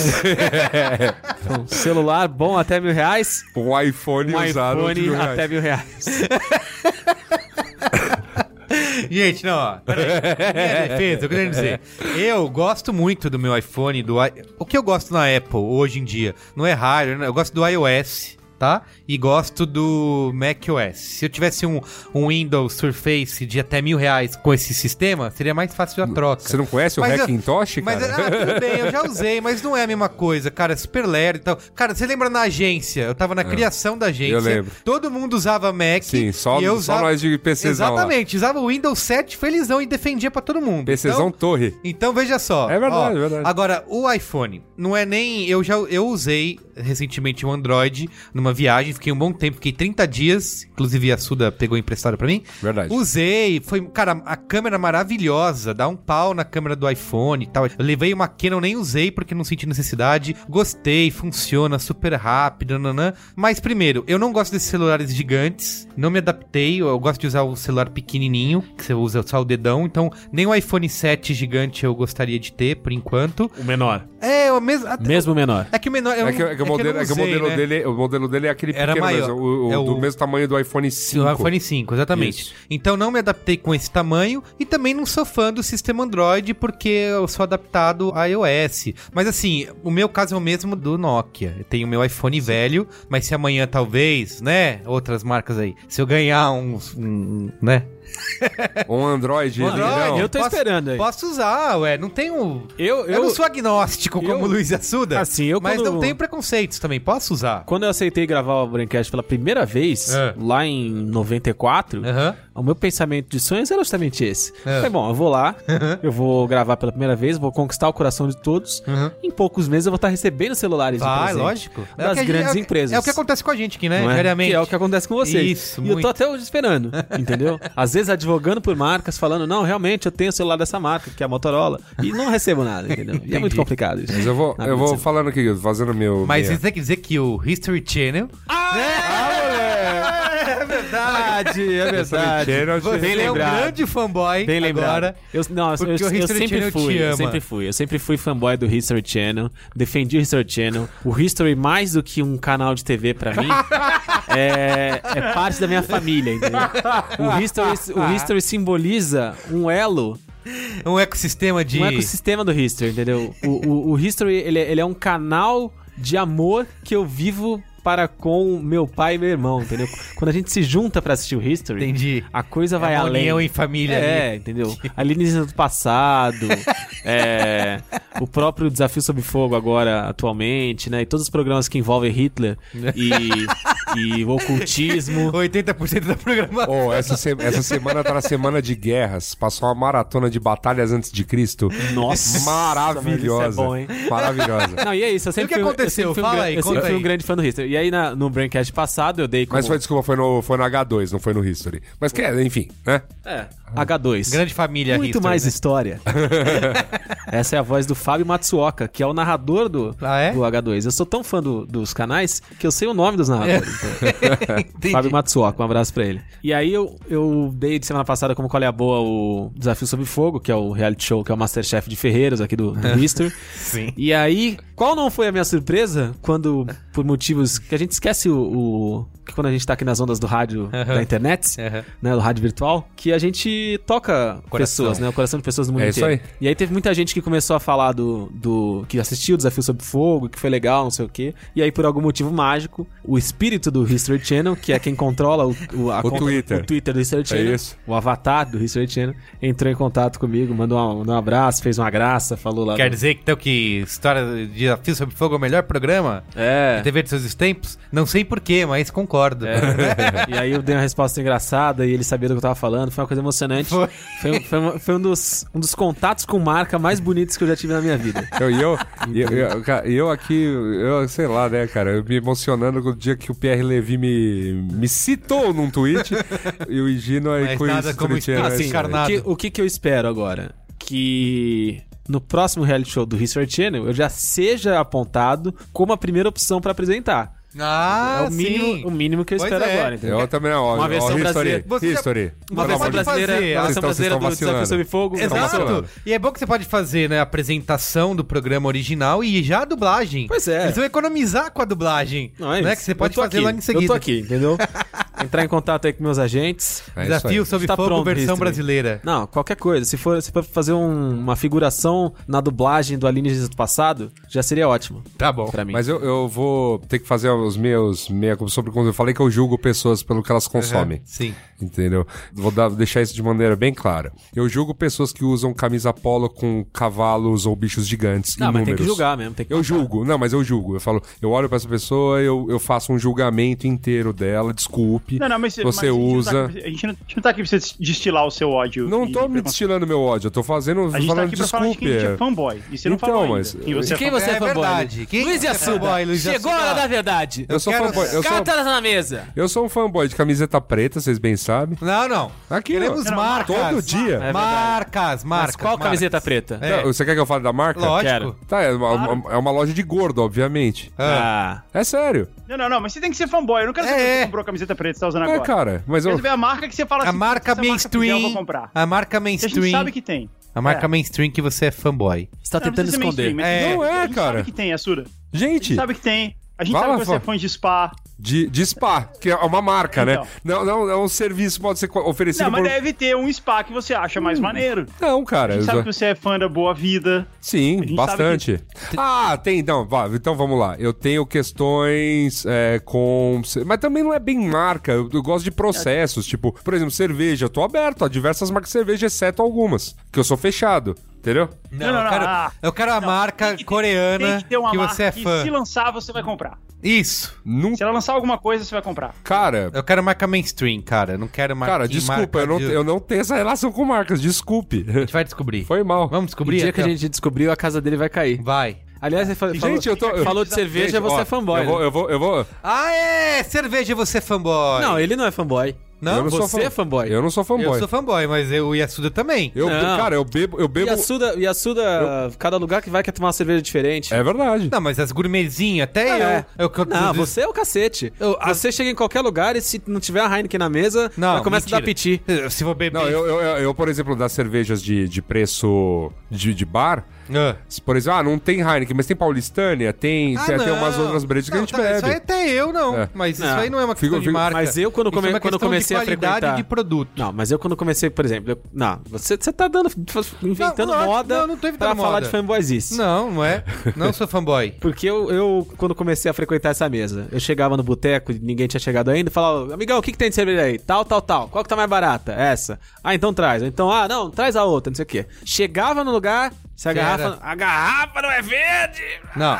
Então, celular bom até mil reais, Um iPhone um usado de iPhone mil reais. até mil reais. Gente, não, ó. Peraí. Minha defesa, eu quero dizer. Eu gosto muito do meu iPhone, do i... O que eu gosto na Apple hoje em dia não é hardware, né? eu gosto do iOS, tá? E gosto do macOS. Se eu tivesse um, um Windows Surface de até mil reais com esse sistema, seria mais fácil a troca. Você não conhece o Mas eu- Hackintosh, Mas, cara? ah, tudo bem, eu já usei, mas não é a mesma coisa, cara. É super lerdo e tal. Cara, você lembra na agência? Eu tava na criação da agência. É. Eu lembro. Todo mundo usava Mac. Sim, só- e eu só usava... nós de PCzão lá. Exatamente, usava o Windows 7 felizão e defendia pra todo mundo. PCzão Então, torre. então veja só. É verdade, ó, é verdade. Agora, o iPhone, não é nem. Eu já eu usei recentemente um Android numa viagem, fiquei um bom tempo, fiquei 30 dias. Inclusive a Suda pegou emprestado pra mim. Verdade. Usei, foi, cara, a câmera maravilhosa, dá um pau na câmera do iPhone e tal. Eu levei uma Canon, nem usei porque não senti necessidade. Gostei, funciona super rápido, nanã. Mas primeiro, eu não gosto desses celulares gigantes, não me adaptei, eu gosto de usar o celular pequenininho, que você usa só o dedão, então nem o iPhone 7 gigante eu gostaria de ter por enquanto. O menor. É, o mesmo Mesmo menor. É que o menor eu É que, é que o modelo, não é que o usei, modelo né? dele, o modelo dele ele é aquele Era pequeno maior. mesmo, o, o- É do o- mesmo tamanho do iPhone 5. O iPhone 5, exatamente. Isso. Então não me adaptei com esse tamanho e também não sou fã do sistema Android porque eu sou adaptado a iOS. Mas assim, o meu caso é o mesmo do Nokia. Eu tenho meu iPhone velho, mas se amanhã talvez, né, outras marcas aí, se eu ganhar uns, um, né, Um Android, Um Android, não. eu tô esperando aí. Posso usar, ué, não tenho... Eu, Eu, eu, não sou agnóstico como eu- o Luiz Assuda, Assim, eu mas quando- não tenho preconceitos também, posso usar. Quando eu aceitei gravar o Braincast pela primeira vez, É. lá em 94, Aham. o meu pensamento de sonhos era justamente esse. É. Falei, bom, eu vou lá, eu vou gravar pela primeira vez, vou conquistar o coração de todos. Uhum. Em poucos meses eu vou estar recebendo celulares de presente lógico. É Das que a gente- grandes é empresas. É o que acontece com a gente aqui, né? Não é? Diariamente. Que é o que acontece com vocês. Isso, e eu muito. tô até hoje esperando, entendeu? Às vezes advogando por marcas, falando, não, realmente eu tenho o celular dessa marca, que é a Motorola, e não recebo nada, entendeu? E é muito complicado isso. Mas eu vou, eu vou falando aqui, fazendo meu. Mas minha- isso tem que dizer que o History Channel. É verdade, é verdade. Você Bem é um grande fanboy Bem lembrado. agora. Eu, não, eu, eu, o eu History sempre fui, eu sempre fui. Eu sempre fui fanboy do History Channel. Defendi o History Channel. O History, mais do que um canal de TV pra mim, é, é parte da minha família, entendeu? O History, o History simboliza um elo Um ecossistema de. um ecossistema do History, entendeu? O, o, o History, ele, é- ele é um canal de amor que eu vivo para com meu pai e meu irmão, entendeu? Quando a gente se junta pra assistir o History, Entendi. a coisa É vai uma além. união em família É, ali. entendeu? Alienígenas do passado, é, o próprio Desafio Sob Fogo agora, atualmente, né? E todos os programas que envolvem Hitler e, e o ocultismo. 80% da programação. Oh, essa, se- essa semana tá na semana de guerras. Passou uma maratona de batalhas antes de Cristo. Nossa, Maravilhosa. é bom, hein? Maravilhosa. Não, e é isso, eu sempre que fui, aconteceu? Eu sempre um, Fala gra- aí, eu sempre conta fui um aí. grande fã do History. E aí na- no Braincast passado eu dei como... Mas foi, desculpa, foi no, foi no H2, não foi no History. Mas que é, enfim, né? É, H2. Grande família Muito History, mais né? história. Essa é a voz do Fábio Matsuoka, que é o narrador do, Ah, é? do H2. Eu sou tão fã do- dos canais que eu sei o nome dos narradores. então. Entendi. Fábio Matsuoka, um abraço pra ele. E aí eu, eu dei de semana passada como qual é a boa o Desafio Sob Fogo, que é o reality show, que é o Masterchef de Ferreiros aqui do, do History. Sim. E aí, qual não foi a minha surpresa quando, por motivos que a gente esquece o. o- que quando a gente tá aqui nas ondas do rádio Aham. da internet, Aham. né, do rádio virtual, que a gente toca Coração. pessoas, né, o coração de pessoas do mundo É isso inteiro. aí. E aí teve muita gente que começou a falar do, do que assistiu o Desafio Sob Fogo, que foi legal, não sei o quê. E aí por algum motivo mágico, o espírito do History Channel, que é quem controla o, o, a O conta- Twitter. o Twitter do History Channel, isso. o avatar do History Channel, entrou em contato comigo, mandou um, mandou um abraço, fez uma graça, falou lá. Quer do- dizer então que História de Desafio Sob Fogo é o melhor programa É. de TV de seus tempos? Não sei porquê, mas concordo. É. e aí eu dei uma resposta engraçada e ele sabia do que eu tava falando. Foi uma coisa emocionante. Foi. Foi, um- foi uma- foi um, dos, um dos contatos com marca mais bonitos que eu já tive na minha vida. Eu, e eu, eu, eu, eu aqui, eu sei lá, né, cara, eu me emocionando com o dia que o Pierre Levy me, me citou num tweet e o Higino aí com isso. como assim. O que, o que que eu espero agora? Que no próximo reality show do History Channel eu já seja apontado como a primeira opção pra apresentar. Ah, é o mínimo, sim. o mínimo que eu Pois espero é. agora. entendeu? Eu também, ó, Uma ó, versão History, brasileira. Você já- History. Uma versão brasileira, fazer. a versão brasileira do Desafio. Sob Fogo. Exato. E é bom que você pode fazer né, a apresentação do programa original e já a dublagem. Pois é. Eles vão economizar com a dublagem. Não, é né, que você pode fazer aqui, logo em seguida. Eu tô aqui, entendeu? Entrar em contato aí com meus agentes. É. Desafio sob Está fogo, pronto, versão History. brasileira. Não, qualquer coisa. Se for, se for fazer um- uma figuração na dublagem do Alienígenas do passado, já seria ótimo Tá bom. pra mim. Mas eu, eu vou ter que fazer os meus meia sobre como eu falei que eu julgo pessoas pelo que elas consomem. Sim. Entendeu? Vou dar- deixar isso de maneira bem clara. Eu julgo pessoas que usam camisa polo com cavalos ou bichos gigantes. Não, mas tem que números. julgar mesmo. Tem que Eu julgo, não, mas eu julgo. Eu falo, eu olho pra essa pessoa, eu, eu faço um julgamento inteiro dela, desculpe. Não, não, mas você mas usa. A gente, não tá aqui, a gente não- a gente não tá aqui pra você destilar o seu ódio. Não tô me destilando meu ódio, eu tô fazendo, A gente tá falando aqui pra falar de desculpe. quem a gente é é. fanboy. E você não Então, falou mas- ainda. quem você quem é fanboy. você é É fanboy? verdade. Luiz? Quem Luiz é Assuda. fanboy, Luiz Chegou a hora da verdade. Eu sou quero- fanboy. Eu sou, na mesa. eu sou um fanboy de camiseta preta, vocês bem sabem. Não, não. Aqui, Queremos. Não, marcas. Todo dia. É marcas, marcas. Mas qual marcas. camiseta preta? É. Não, Você quer que eu fale da marca? Lógico. Quero. Tá, é uma, uma- é uma loja de gordo, obviamente. Ah. Ah. É sério. Não, não, não, mas você tem que ser fanboy. Eu não quero saber É. se você comprou a camiseta preta que você tá usando É, agora. cara, mas Eu eu. quero saber a marca que você fala A assim, marca "Se essa marca fizer, eu mainstream. vou comprar. A marca Que a mainstream. gente sabe que tem. A marca É. mainstream que você é fanboy. Você tá Não, não tentando ser esconder. mainstream, mas É. a gente Não é, sabe cara. que tem, Assura. A Gente, gente sabe que tem. A gente Vai sabe lá, que você é fã de Spa. De, de spa, que é uma marca, Então. né? Não, não é um serviço que pode ser oferecido Não, mas por... deve ter um spa que você acha mais maneiro. Não, cara. A gente eu sabe que você é fã da boa vida. Sim, bastante. Ah, tem, então, vá, então vamos lá. Eu tenho questões é, com. Mas também não é bem marca. Eu, eu gosto de processos. Tipo, por exemplo, cerveja. Eu tô aberto a diversas marcas de cerveja, exceto algumas. Que eu sou fechado. Entendeu? Não, Não, não, eu, quero, ah. eu quero a Não, marca tem que coreana Tem que ter uma que marca você é que fã. se lançar, você vai comprar. Isso. Nunca. Se ela lançar alguma coisa, você vai comprar. Cara, Eu quero marca mainstream, cara. Eu não quero marca. cara, desculpa, eu não, de... eu não tenho essa relação com marcas, desculpe. A gente vai descobrir. Foi mal. Vamos O descobrir? dia que a gente descobriu, a casa dele vai cair. Vai. Aliás, você fa- Gente, eu tô. eu- falou de cerveja, Gente, você ó, é fanboy. Eu vou, né? eu vou, eu vou. Ah, é! Cerveja, você é fanboy. Não, ele não é fanboy. Não, eu não sou você fã- é fanboy. Eu não sou fanboy. eu sou fanboy, mas eu, o Yasuda também. Eu, Não. cara, eu bebo, eu bebo. Yasuda, Yasuda cada lugar que vai quer tomar uma cerveja diferente. É verdade. Não, mas as gourmetzinhas, até É. eu. eu, que eu Não, você é o cacete. Eu- a- Você chega em qualquer lugar e se não tiver a Heineken na mesa, Não, começa a dar mentira. piti. Se vou beber. Não, eu, eu, eu, eu, por exemplo, das cervejas de, de preço de, de bar, Ah. se, por exemplo, ah, não tem Heineken, mas tem Paulistânia, tem, Ah, tem, tem não. umas outras brejas que a Não, gente tá, Isso aí bebe. até eu não. É. Mas isso Não. aí não é uma questão Fico- de fico- marca. Mas eu, quando é come- uma quando comecei a de frequentar- de produto. Não, mas eu quando comecei, por exemplo, eu- não, você, você tá dando, inventando Não, lógico, moda não, não tô inventando pra falar moda. de fanboyzice. Não, não é. Não sou fanboy. Porque eu, eu, quando comecei a frequentar essa mesa, eu chegava no boteco e ninguém tinha chegado ainda, e falava, amigão, o que, que tem de cerveja aí? Tal, tal, tal. Qual que tá mais barata? Essa. Ah, então traz. Então, ah, não, traz a outra, não sei o quê. Chegava no lugar, se a garrafa. A garrafa não é verde! Não.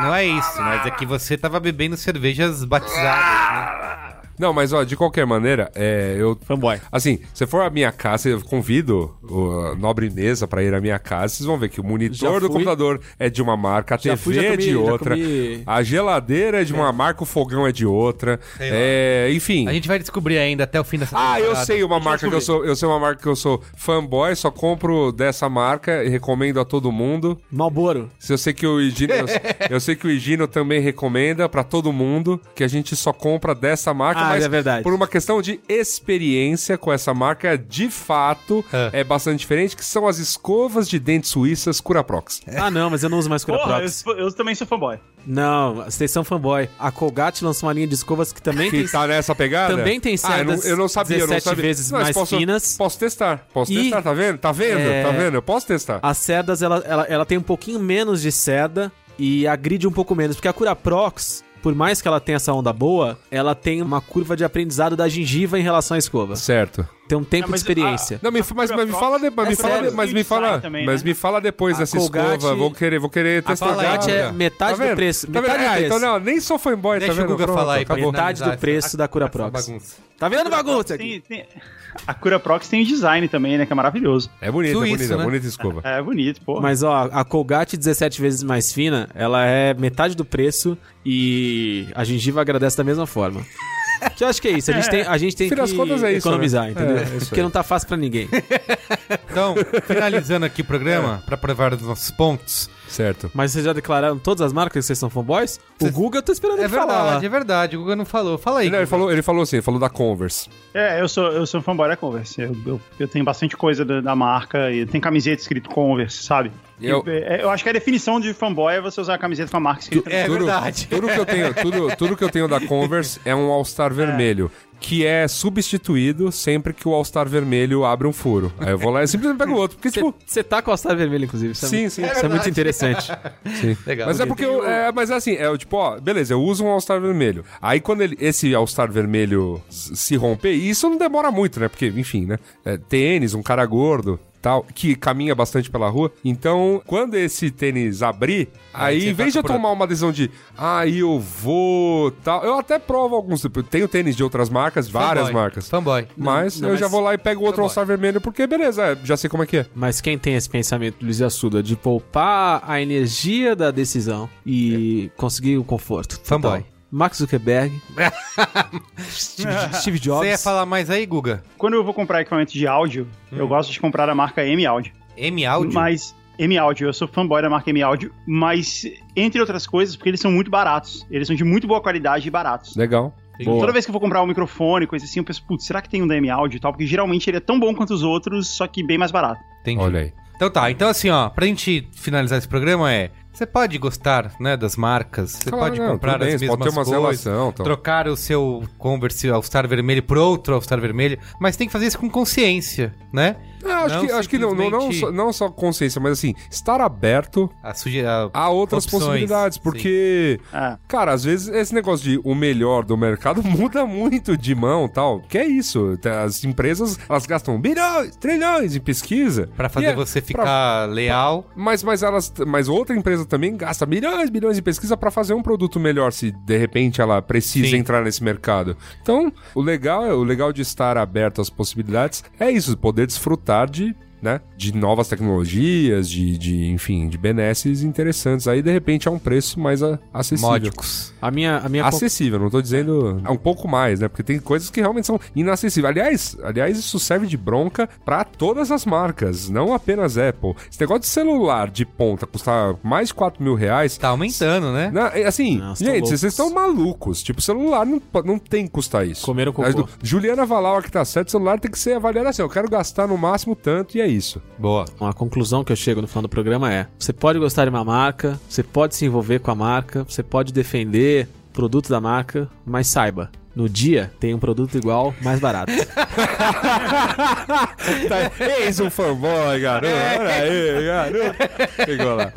Não é isso, mas é que você tava bebendo cervejas batizadas, né? Não, mas ó, de qualquer maneira, é, eu. Fanboy. Assim, se for à minha casa, eu convido o a nobre mesa pra ir à minha casa, vocês vão ver que o monitor do computador é de uma marca, a Já TV fui, já é comi- de outra, comi- a geladeira é de uma marca, o fogão é de outra. É, enfim. A gente vai descobrir ainda até o fim dessa Ah, eu temporada. sei uma marca que eu sou, eu sei uma marca que eu sou fanboy, só compro dessa marca e recomendo a todo mundo. Malboro. Se eu sei que o Higino, eu, eu sei que o Higino também recomenda pra todo mundo que a gente só compra dessa marca, Ah, mas é verdade. por uma questão de experiência com essa marca, de fato, Ah. é bastante diferente, que são as escovas de dentes suíças Curaprox. Ah, não, mas eu não uso mais Porra, eu, Curaprox. eu também sou fanboy. Não, vocês são fanboy. A Colgate lançou uma linha de escovas que também tem. Que tá nessa pegada? Também tem ah, eu, não, cerdas eu não sabia, eu não 17 sabia. vezes Mas mais posso, finas. Posso testar, posso E- testar, tá vendo? Tá vendo? É- Tá vendo? Eu posso testar. As cerdas, ela, ela, ela tem um pouquinho menos de cerda e agride um pouco menos. Porque a Curaprox, por mais que ela tenha essa onda boa, ela tem uma curva de aprendizado da gengiva em relação à escova. Certo. Tem um tempo Não, mas de experiência. Não, me, mas, mas me fala, de, mas É me fala, de- mas me fala, também, mas né? me fala depois A dessa Colgate- escova. Vou querer, vou querer testar. Colgate é Ah, metade do vendo? preço, Tá metade vendo? do Ah, preço. então não, nem sou fanboy, Deixa tá o vendo? Guga Pronto, falar aí acabou. Metade do preço essa- da essa Curaprox. bagunça. Tá vendo bagunça aqui? Tem- tem- A Curaprox tem design também, né? Que é maravilhoso. É bonita, Suíço, é bonita, né? bonita escova. É bonito, pô. Mas ó, a Colgate 17 vezes mais fina, ela é metade do preço e a gengiva agradece da mesma forma. Que eu acho que é isso, a gente tem, a gente tem que contas é isso, economizar, né? entendeu? É, é isso Porque aí. não tá fácil pra ninguém. Então, finalizando aqui o É. programa, pra provar os nossos pontos. Certo. Mas vocês já declararam todas as marcas que vocês são fanboys? O Guga eu tô esperando É ele falar lá. verdade, é verdade. O Guga não falou. Fala aí. Ele, Guga. falou, ele falou assim, ele falou da Converse. É, eu sou, eu sou fanboy da Converse. Eu, eu, eu tenho bastante coisa da, da marca e tem camiseta escrito Converse, sabe? Eu- Eu, é, eu acho que a definição de fanboy é você usar a camiseta com a marca escrita. É tudo, verdade. Tudo que eu tenho, tudo, tudo que eu tenho da Converse é um All-Star vermelho. Que é substituído sempre que o All-Star vermelho abre um furo. Aí eu vou lá e simplesmente pego o outro. Porque, tipo, Você tá com a Star vermelha, inclusive. Isso é Sim, muito- sim. Isso É é, muito interessante. Sim. Legal. Mas é porque eu, é, mas assim, é tipo, ó, beleza, eu uso um All-Star vermelho. Aí quando ele, esse All-Star vermelho se romper, e isso não demora muito, né? Porque, enfim, né? É, tênis, um cara gordo, tal, que caminha bastante pela rua. Então, quando esse tênis abrir, Aí aí em vez de eu tomar uma decisão de, ah, eu vou, tal, eu até provo alguns, tipo, eu tenho tênis de outras marcas, várias Fanboy. marcas. Fanboy. Mas não, eu mas- já vou lá e pego outro Fanboy. All-Star vermelho, porque beleza, é, já sei como é que é. Mas quem tem esse pensamento, Luiz Assuda, de poupar a energia da decisão e conseguir o conforto? Fanboy. Max Zuckerberg. Steve, Steve Jobs. Você ia falar mais aí, Guga? Quando eu vou comprar equipamento de áudio, eu gosto de comprar da marca M Audio. M Audio? Mas M Audio, eu sou fanboy da marca M Audio, mas entre outras coisas, porque eles são muito baratos. Eles são de muito boa qualidade e baratos. Legal. Boa. Toda vez que eu vou comprar um microfone, coisa assim, eu penso, putz, será que tem um da M Audio e tal? Porque geralmente ele é tão bom quanto os outros, só que bem mais barato. Entendi. Olha aí. Então tá, então assim, ó, pra gente finalizar esse programa é Você pode gostar, né, das marcas, você Claro, pode não, comprar bem, as você mesmas pode ter uma coisas, relação, então. trocar o seu Converse All-Star vermelho por outro All-Star vermelho, mas tem que fazer isso com consciência, né? Ah, acho Não que, acho que não, não, não, só, não só consciência, mas assim, estar aberto A a- a outras opções, possibilidades, porque, Ah, cara, às vezes esse negócio de o melhor do mercado muda muito de mão tal. Que é isso? As empresas, elas gastam bilhões, trilhões em pesquisa. Pra E fazer é você pra- ficar leal. Mas, mas elas, mas outra empresa também gasta milhões, bilhões em pesquisa pra fazer um produto melhor, se de repente ela precisa Sim. entrar nesse mercado. Então, o legal é o legal de estar aberto às possibilidades é isso, poder desfrutar de né, de novas tecnologias, de, de, enfim, de benesses interessantes. Aí, de repente, é um preço mais a- acessível. Módicos. A minha, a minha Acessível, não tô dizendo é um pouco mais, né? Porque tem coisas que realmente são inacessíveis. Aliás, aliás, isso serve de bronca pra todas as marcas, não apenas Apple. Esse negócio de celular de ponta custar mais de 4 mil reais. Tá aumentando, né? Não, é assim, tão gente, vocês estão malucos. Tipo, celular não, não tem que custar isso. Comeram cocô. Mas Juliana Valau que tá certo, celular tem que ser avaliado assim. Eu quero gastar no máximo tanto e é isso. Boa. Uma conclusão que eu chego no final do programa é: você pode gostar de uma marca, você pode se envolver com a marca, você pode defender o produto da marca, mas saiba, no dia tem um produto igual, mais barato. Eis um fanboy, garoto. Olha aí, garoto. Lá.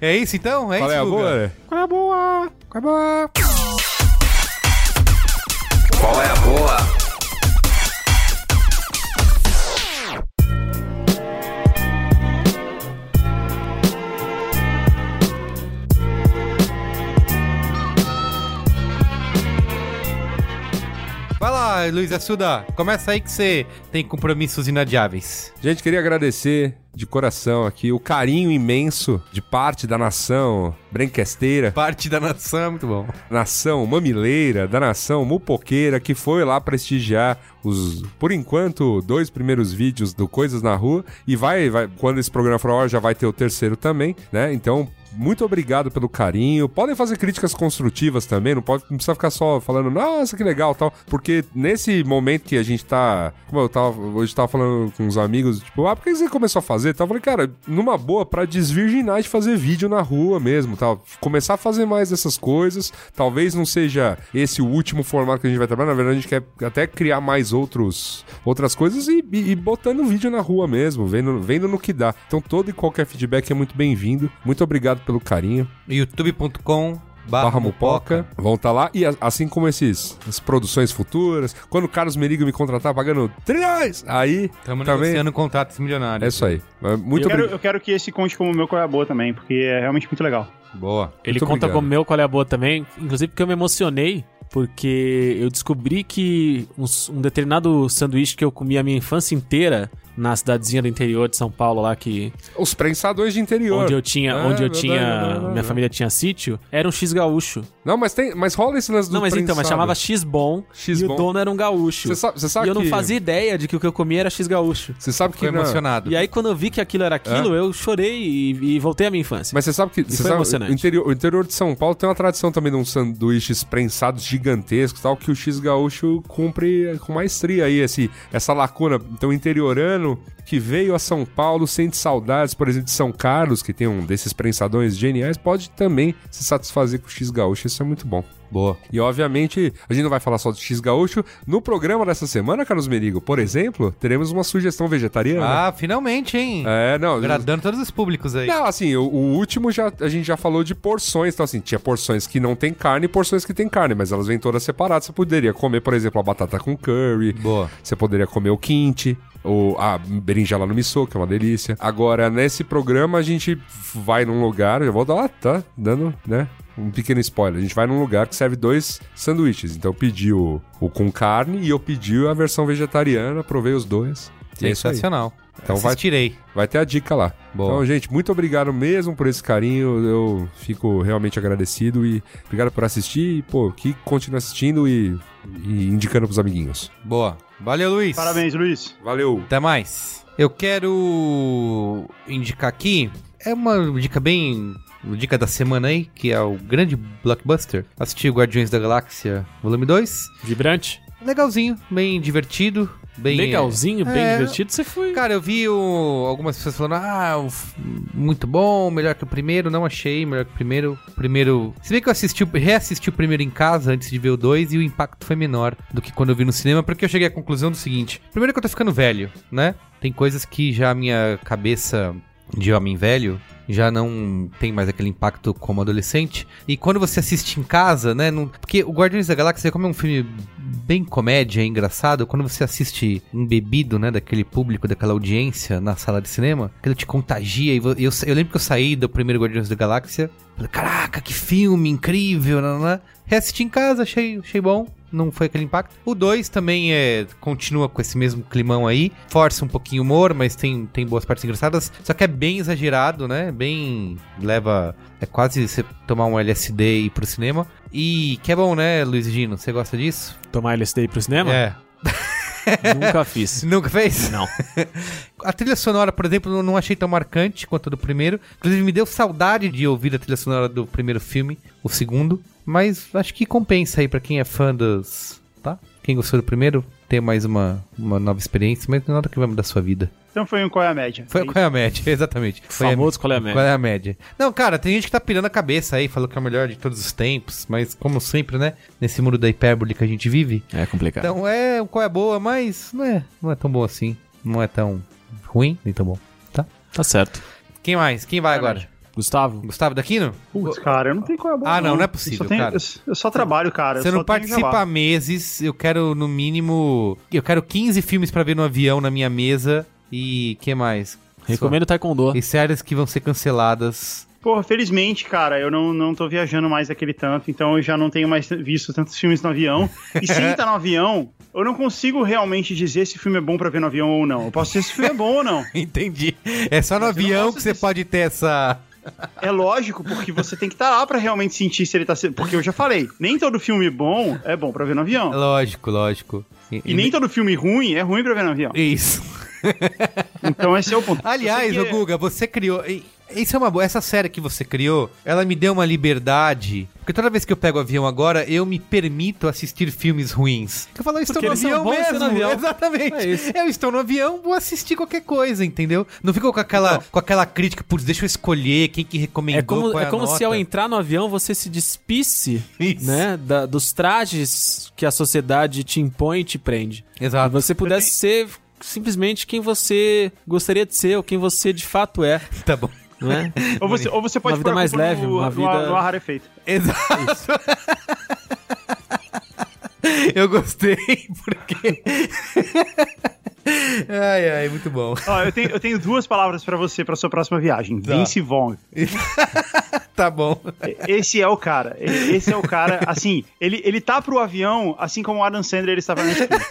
É isso então? É Qual é isso, a Guga? boa? Qual é a boa? Qual é a boa? Qual é a boa? Lá, Luiz Assuda. Começa aí que você tem compromissos inadiáveis. Gente, queria agradecer de coração aqui o carinho imenso de parte da nação brenquesteira, Parte da nação, muito bom. nação mamileira, da nação mupoqueira, que foi lá prestigiar os, por enquanto, dois primeiros vídeos do Coisas na Rua. E vai, vai quando esse programa for ao ar, já vai ter o terceiro também, né? Então, muito obrigado pelo carinho. Podem fazer críticas construtivas também, não, pode, não precisa ficar só falando, nossa, que legal tal. Porque nesse momento que a gente tá. Como eu tava. Hoje tava falando com uns amigos, tipo, ah, por que você começou a fazer? Então, eu falei, cara, numa boa, pra desvirginar de fazer vídeo na rua mesmo, tal. Começar a fazer mais dessas coisas. Talvez não seja esse o último formato que a gente vai trabalhar. Na verdade, a gente quer até criar mais outros, outras coisas e, e, e botando vídeo na rua mesmo, vendo, vendo no que dá. Então, todo e qualquer feedback é muito bem-vindo. Muito obrigado pelo carinho. youtube.com Barra Mupoca. Vão estar lá. E assim como esses, as produções futuras. Quando o Carlos Merigo me contratar pagando trilhões, aí Estamos também. negociando contratos É milionários. isso aí. É, Muito eu, quero, obrigado. eu quero que esse conte como meu qual é a boa também, porque é realmente muito legal. Boa. Ele Muito conta obrigado. como meu qual é a boa também, inclusive porque eu me emocionei, porque eu descobri que um, um determinado sanduíche que eu comi a minha infância inteira na cidadezinha do interior de São Paulo lá que Os prensadores de interior. onde eu tinha, É, onde eu verdade, tinha, verdade, verdade. minha família tinha sítio, era um X gaúcho. Não, mas tem, mas rola esse lance do Não, mas então, mas prensado. chamava X bom e X-Bom. o dono era um gaúcho. Você sabe, você sabe e eu não fazia ideia de que o que eu comia era X gaúcho. Você sabe que na- emocionado. E aí quando eu vi que aquilo era aquilo, eu chorei e, e voltei à minha infância. Mas você sabe que você foi sabe, emocionante. o, interior, o interior de São Paulo tem uma tradição também de uns sanduíches prensados gigantescos, tal, que o X gaúcho cumpre com maestria aí esse, essa lacuna. Então, o que veio a São Paulo sente saudades, por exemplo, de São Carlos, que tem um desses prensadões geniais, pode também se satisfazer com o X gaúcho. Isso é muito bom. Boa. E obviamente, a gente não vai falar só do X gaúcho. No programa dessa semana, Carlos Merigo, por exemplo, teremos uma sugestão vegetariana. Ah, finalmente, hein? É, não. Agradando todos os públicos aí. Não, assim, o, o último já, a gente já falou de porções. Então, assim, tinha porções que não tem carne e porções que tem carne, mas elas vêm todas separadas. Você poderia comer, por exemplo, a batata com curry. Boa. Você poderia comer o quinte. Ou a berinjela no miso, que é uma delícia. Agora, nesse programa, a gente vai num lugar. Eu vou dar lá, tá? Dando, né? Um pequeno spoiler. A gente vai num lugar que serve dois sanduíches. Então, eu pedi o, o com carne e eu pedi a versão vegetariana. Provei os dois. E é. Sensacional. Então vai- Assistirei. Vai ter a dica lá. Boa. Então, gente, muito obrigado mesmo por esse carinho. Eu fico realmente agradecido e obrigado por assistir. E, pô, que continue assistindo e, e indicando pros amiguinhos. Boa. Valeu, Luiz. Parabéns, Luiz. Valeu! Até mais. Eu quero indicar aqui. É uma dica bem. Dica da semana aí, que é o grande blockbuster. Assisti Guardiões da Galáxia Volume 2. Vibrante? Legalzinho, bem divertido. bem Legalzinho, bem É. divertido, você foi. Cara, eu vi o- algumas pessoas falando, ah, muito bom, melhor que o primeiro. Não achei melhor que o primeiro. Primeiro. Se bem que eu assisti, reassisti o primeiro em casa antes de ver o dois e o impacto foi menor do que quando eu vi no cinema, porque eu cheguei à conclusão do seguinte: primeiro que eu tô ficando velho, né? Tem coisas que já a minha cabeça de homem velho já não tem mais aquele impacto como adolescente. E quando você assiste em casa, né? não- porque o Guardiões da Galáxia, como é um filme bem comédia, engraçado, quando você assiste embebido, né, daquele público, daquela audiência na sala de cinema, aquilo te contagia. E eu, eu lembro que eu saí do primeiro Guardiões da Galáxia, caraca, que filme incrível, né, né? Reassisti em casa, achei, achei bom. Não foi aquele impacto. O 2 também é, continua com esse mesmo climão aí. Força um pouquinho o humor, mas tem, tem boas partes engraçadas. Só que é bem exagerado, né? Bem. Leva. É quase você tomar um LSD e ir pro cinema. E que é bom, né, Luiz Gino? Você gosta disso? Tomar LSD pro cinema? É. Nunca fiz. Nunca fez? Não. A trilha sonora, por exemplo, eu não achei tão marcante quanto a do primeiro. Inclusive, me deu saudade de ouvir a trilha sonora do primeiro filme, o segundo. Mas acho que compensa aí pra quem é fã dos. Tá? Quem gostou do primeiro, ter mais uma, uma nova experiência, mas nada que vai mudar a sua vida. Então foi um qual é a média. Foi É qual é a média, exatamente. Foi Famoso qual é a média. Qual é a média? Não, cara, tem gente que tá pirando a cabeça aí, falou que é o melhor de todos os tempos, mas como sempre, né? Nesse mundo da hipérbole que a gente vive, É complicado. então é um qual é boa, mas não é, não é tão bom assim. Não é tão ruim, nem tão bom. Tá? Tá certo. Quem mais? Quem vai agora? Gustavo? Gustavo Daquino? Putz, cara, eu não tenho qual é a boa. Ah, não, não é Eu possível, só tenho- cara. Eu, eu só trabalho, cara. Você eu não só participa há meses, eu quero no mínimo. Eu quero 15 filmes pra ver no avião na minha mesa. E que mais? Recomendo Taekwondo. E séries que vão ser canceladas. Porra, felizmente, cara, eu não, não tô viajando mais daquele tanto, então eu já não tenho mais visto tantos filmes no avião. E sem estar no avião, eu não consigo realmente dizer se o filme é bom pra ver no avião ou não. Eu posso dizer se o filme é bom ou não. Entendi. É só no Mas eu não avião que você pode ter essa. É lógico, porque você tem que estar lá pra realmente sentir se ele tá sendo. Porque eu já falei, nem todo filme bom é bom pra ver no avião. Lógico, lógico. E nem todo filme ruim é ruim pra ver no avião. Isso. Então esse é o ponto. Aliás, que- Guga, você criou. e- Isso é uma boa. Essa série que você criou, ela me deu uma liberdade. Porque toda vez que eu pego o avião agora, eu me permito assistir filmes ruins. Eu falo, eu estou Porque no avião mesmo. no avião. Exatamente. É. Eu estou no avião, vou assistir qualquer coisa, entendeu? Não fico com aquela, com aquela crítica, putz, deixa eu escolher quem que recomendou. É como, qual é a como se ao entrar no avião você se despisse Isso. né, da- dos trajes que a sociedade te impõe e te prende. E Exato. você pudesse ser simplesmente quem você gostaria de ser ou quem você de fato é. Tá bom. Não é? Ou você, ou você pode Uma vida mais leve, no, uma no- vida- no ar rarefeito. Exato. eu gostei, porque. ai, ai, muito bom. Ó, eu, tenho, eu tenho duas palavras pra você pra sua próxima viagem. Tá. Vince Vaughn. Tá bom. Esse é o cara. Esse é o cara, assim, ele, ele tá pro avião, assim como o Adam Sandler ele estava na Netflix.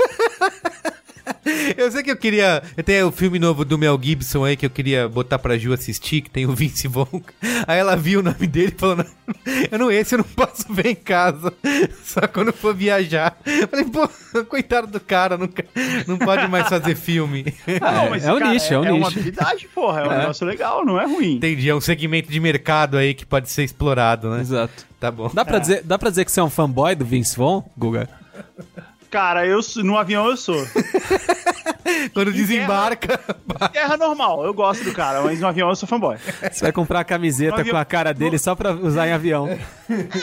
Eu sei que eu queria. Tem o filme novo do Mel Gibson aí que eu queria botar pra Ju assistir, que tem o Vince Vaughn. Aí ela viu o nome dele e falou: não, eu não, esse eu não posso ver em casa. Só quando for viajar. Eu falei, pô, coitado do cara, nunca, não pode mais fazer filme. Não, é um nicho, é um é uma nicho. habilidade, porra. É um negócio legal, não é ruim. Entendi, é um segmento de mercado aí que pode ser explorado, né? Exato. Tá bom. Dá pra, dizer, dá pra dizer que você é um fanboy do Vince Vaughn, Guga? Cara, eu sou- no avião eu sou. Quando desembarca. Terra normal, eu gosto do cara, mas no avião eu sou fanboy. Você vai comprar a camiseta No avião- com a cara dele só pra usar em avião. É,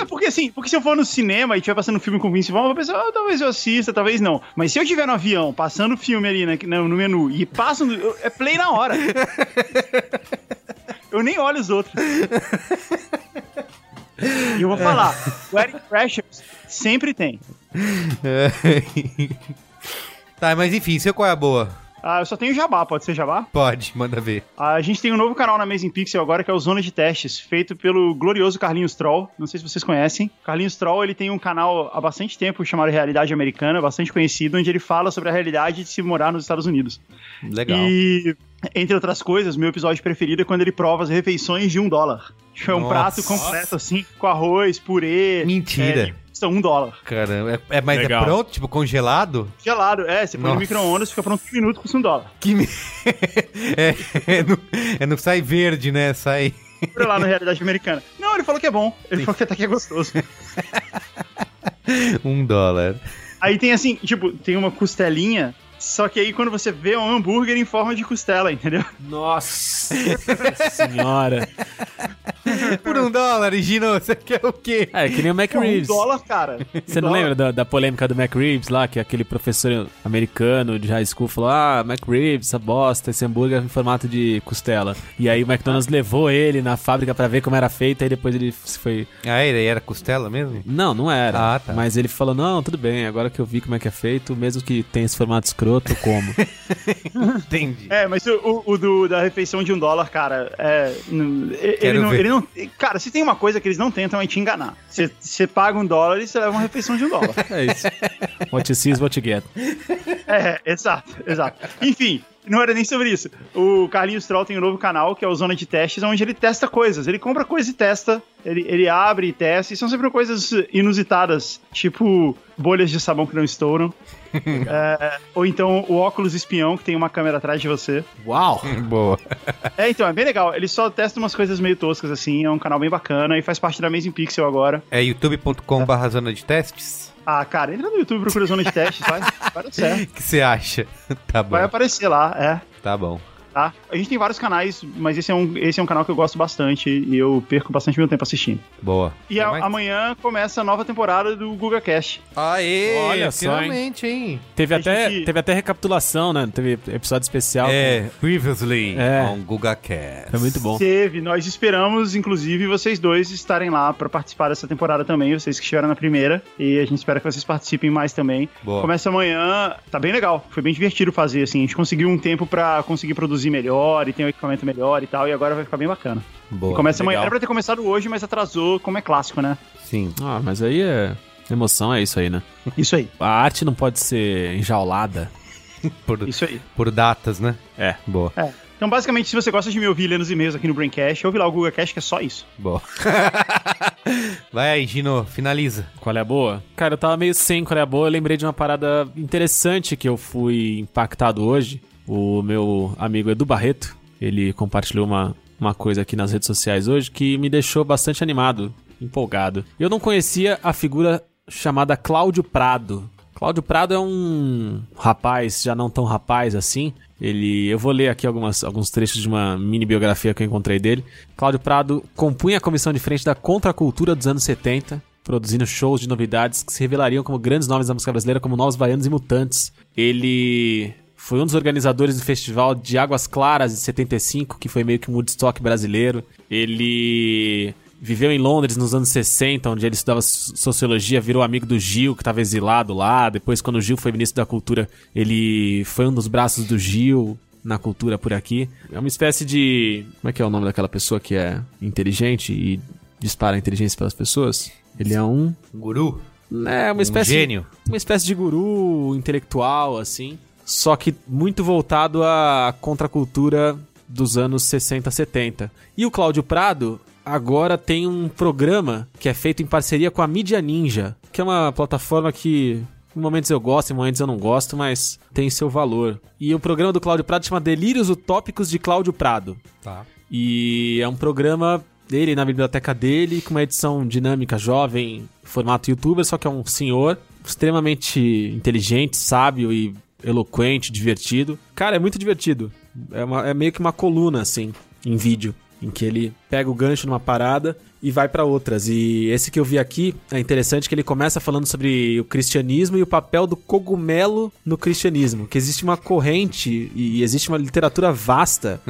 porque assim, porque se eu for no cinema e estiver passando um filme com o Vince Vaughn, eu vou pensar, ah, talvez eu assista, talvez não. Mas se eu estiver no avião, passando o filme ali no, no menu e passo, no- é play na hora. eu nem olho os outros. E eu vou falar, o Eric Precious sempre tem. tá, mas enfim, seu qual é a boa? Ah, eu só tenho jabá, pode ser jabá? Pode, manda ver. A gente tem um novo canal na Amazing Pixel agora, que é o Zona de Testes, feito pelo glorioso Carlinhos Troll. Não sei se vocês conhecem. Carlinhos Troll, ele tem um canal há bastante tempo chamado Realidade Americana, bastante conhecido, onde ele fala sobre a realidade de se morar nos Estados Unidos. Legal. E, entre outras coisas, meu episódio preferido é quando ele prova as refeições de um dólar. Tipo, É um Nossa. prato completo, assim, com arroz, purê. Mentira. É, custa um dólar. Caramba, é, é, mas Legal. é pronto, tipo, congelado? Gelado, é, você põe Nossa. no micro-ondas, fica pronto em um minuto, custa um dólar. Que me... é, é, não, é, não sai verde, né? Sai. Procura lá na Realidade Americana. Não, ele falou que é bom. Ele falou que até que é gostoso. Um dólar. Aí tem assim, tipo, tem uma costelinha Só que aí quando você vê é um hambúrguer em forma de costela, entendeu? Nossa senhora. Por um dólar, Gino, você quer o quê? É, que nem o Mac Um Reeves. dólar, cara. Você não lembra da, da polêmica do Mac Reeves lá, que aquele professor americano de high school falou: Ah, Mac Reeves, essa bosta, esse hambúrguer em formato de costela. E aí o McDonald's levou ele na fábrica pra ver como era feito, aí depois ele se foi. Ah, ele era costela mesmo? Não, não era. Ah, tá. Mas ele falou: Não, tudo bem, agora que eu vi como é que é feito, mesmo que tenha esse formato escroto, eu como. Entendi. É, mas o, o- o do, da refeição de um dólar, cara, é. Ele Quero não, ver. ele não. Cara, se tem uma coisa que eles não tentam é te enganar. Você- Você paga um dólar e você leva uma refeição de um dólar. é isso. What you see is what you get. É, exato, exato. Enfim, não era nem sobre isso. O Carlinhos Troll tem um novo canal, que é o Zona de Testes, onde ele testa coisas. Ele compra coisas e testa. Ele, ele abre e testa. E são sempre coisas inusitadas, tipo bolhas de sabão que não estouram. É, ou então o óculos espião, que tem uma câmera atrás de você. Uau! Boa. É, então, é bem legal. Ele só testa umas coisas meio toscas assim. É um canal bem bacana e faz parte da Amazing Pixel agora. É youtube.com.br zona de testes? Ah, cara, entra no YouTube, procura Zona de Testes, vai, vai dar certo. O que você acha? Tá bom. Vai aparecer lá, é. Tá bom. Tá? A gente tem vários canais, mas esse é um, esse é um canal que eu gosto bastante e eu perco bastante meu tempo assistindo. Boa. E a- mais? amanhã começa a nova temporada do Guga Cash. Aê! Olha só, hein? finalmente, hein? Teve A até, gente- teve até recapitulação, né? Teve episódio especial. É, previously É. on GugaCast. Foi muito bom. Teve, nós esperamos, inclusive, vocês dois estarem lá pra participar dessa temporada também, vocês que estiveram na primeira, e a gente espera que vocês participem mais também. Boa. Começa amanhã, tá bem legal, foi bem divertido fazer, assim, a gente conseguiu um tempo pra conseguir produzir melhor e ter um equipamento melhor e tal, e agora vai ficar bem bacana. Boa. e começa amanhã, era pra ter começado hoje, mas atrasou, como é clássico, né? Sim. Ah, mas aí é. Emoção é isso aí, né? Isso aí, A arte não pode ser enjaulada. Por, isso aí. por datas, né? É. Boa. É. Então, basicamente, se você gosta de me ouvir lendo os e-mails aqui no Braincast, ouve lá o Google Cast, que é só isso. Boa. Vai aí, Gino, finaliza. Qual é a boa? Cara, eu tava meio sem qual é a boa. Eu lembrei de uma parada interessante que eu fui impactado hoje. O meu amigo Edu Barreto, ele compartilhou uma, uma coisa aqui nas redes sociais hoje que me deixou bastante animado, empolgado. Eu não conhecia a figura chamada Cláudio Prado. Cláudio Prado é um rapaz, já não tão rapaz assim. Ele, eu vou ler aqui algumas, alguns trechos de uma mini biografia que eu encontrei dele. Cláudio Prado compunha a comissão de frente da contracultura dos anos 70, produzindo shows de novidades que se revelariam como grandes nomes da música brasileira, como Novos Baianos e Mutantes. Ele foi um dos organizadores do festival de Águas Claras em 75, que foi meio que um Woodstock brasileiro. Ele viveu em Londres nos anos 60, onde ele estudava so- sociologia, virou amigo do Gil, que estava exilado lá. Depois, quando o Gil foi ministro da Cultura, ele foi um dos braços do Gil na cultura por aqui. É uma espécie de. Como é que é o nome daquela pessoa que é inteligente e dispara a inteligência pelas pessoas? Ele é um. Guru. É, uma espécie. Um gênio. Uma espécie de guru intelectual, assim. Só que muito voltado à contracultura dos anos 60, 70. E o Cláudio Prado agora tem um programa que é feito em parceria com a Mídia Ninja, que é uma plataforma que em momentos eu gosto, em momentos eu não gosto, mas tem seu valor. E o programa do Cláudio Prado chama Delírios Utópicos de Cláudio Prado. Tá. E é um programa dele na biblioteca dele, com uma edição dinâmica, jovem, formato youtuber, só que é um senhor extremamente inteligente, sábio e eloquente, divertido. Cara, é muito divertido. É, uma- é meio que uma coluna, assim, em vídeo, em que ele pega o gancho numa parada e vai pra outras. E esse que eu vi aqui é interessante que ele começa falando sobre o cristianismo e o papel do cogumelo no cristianismo. Que existe uma corrente e existe uma literatura vasta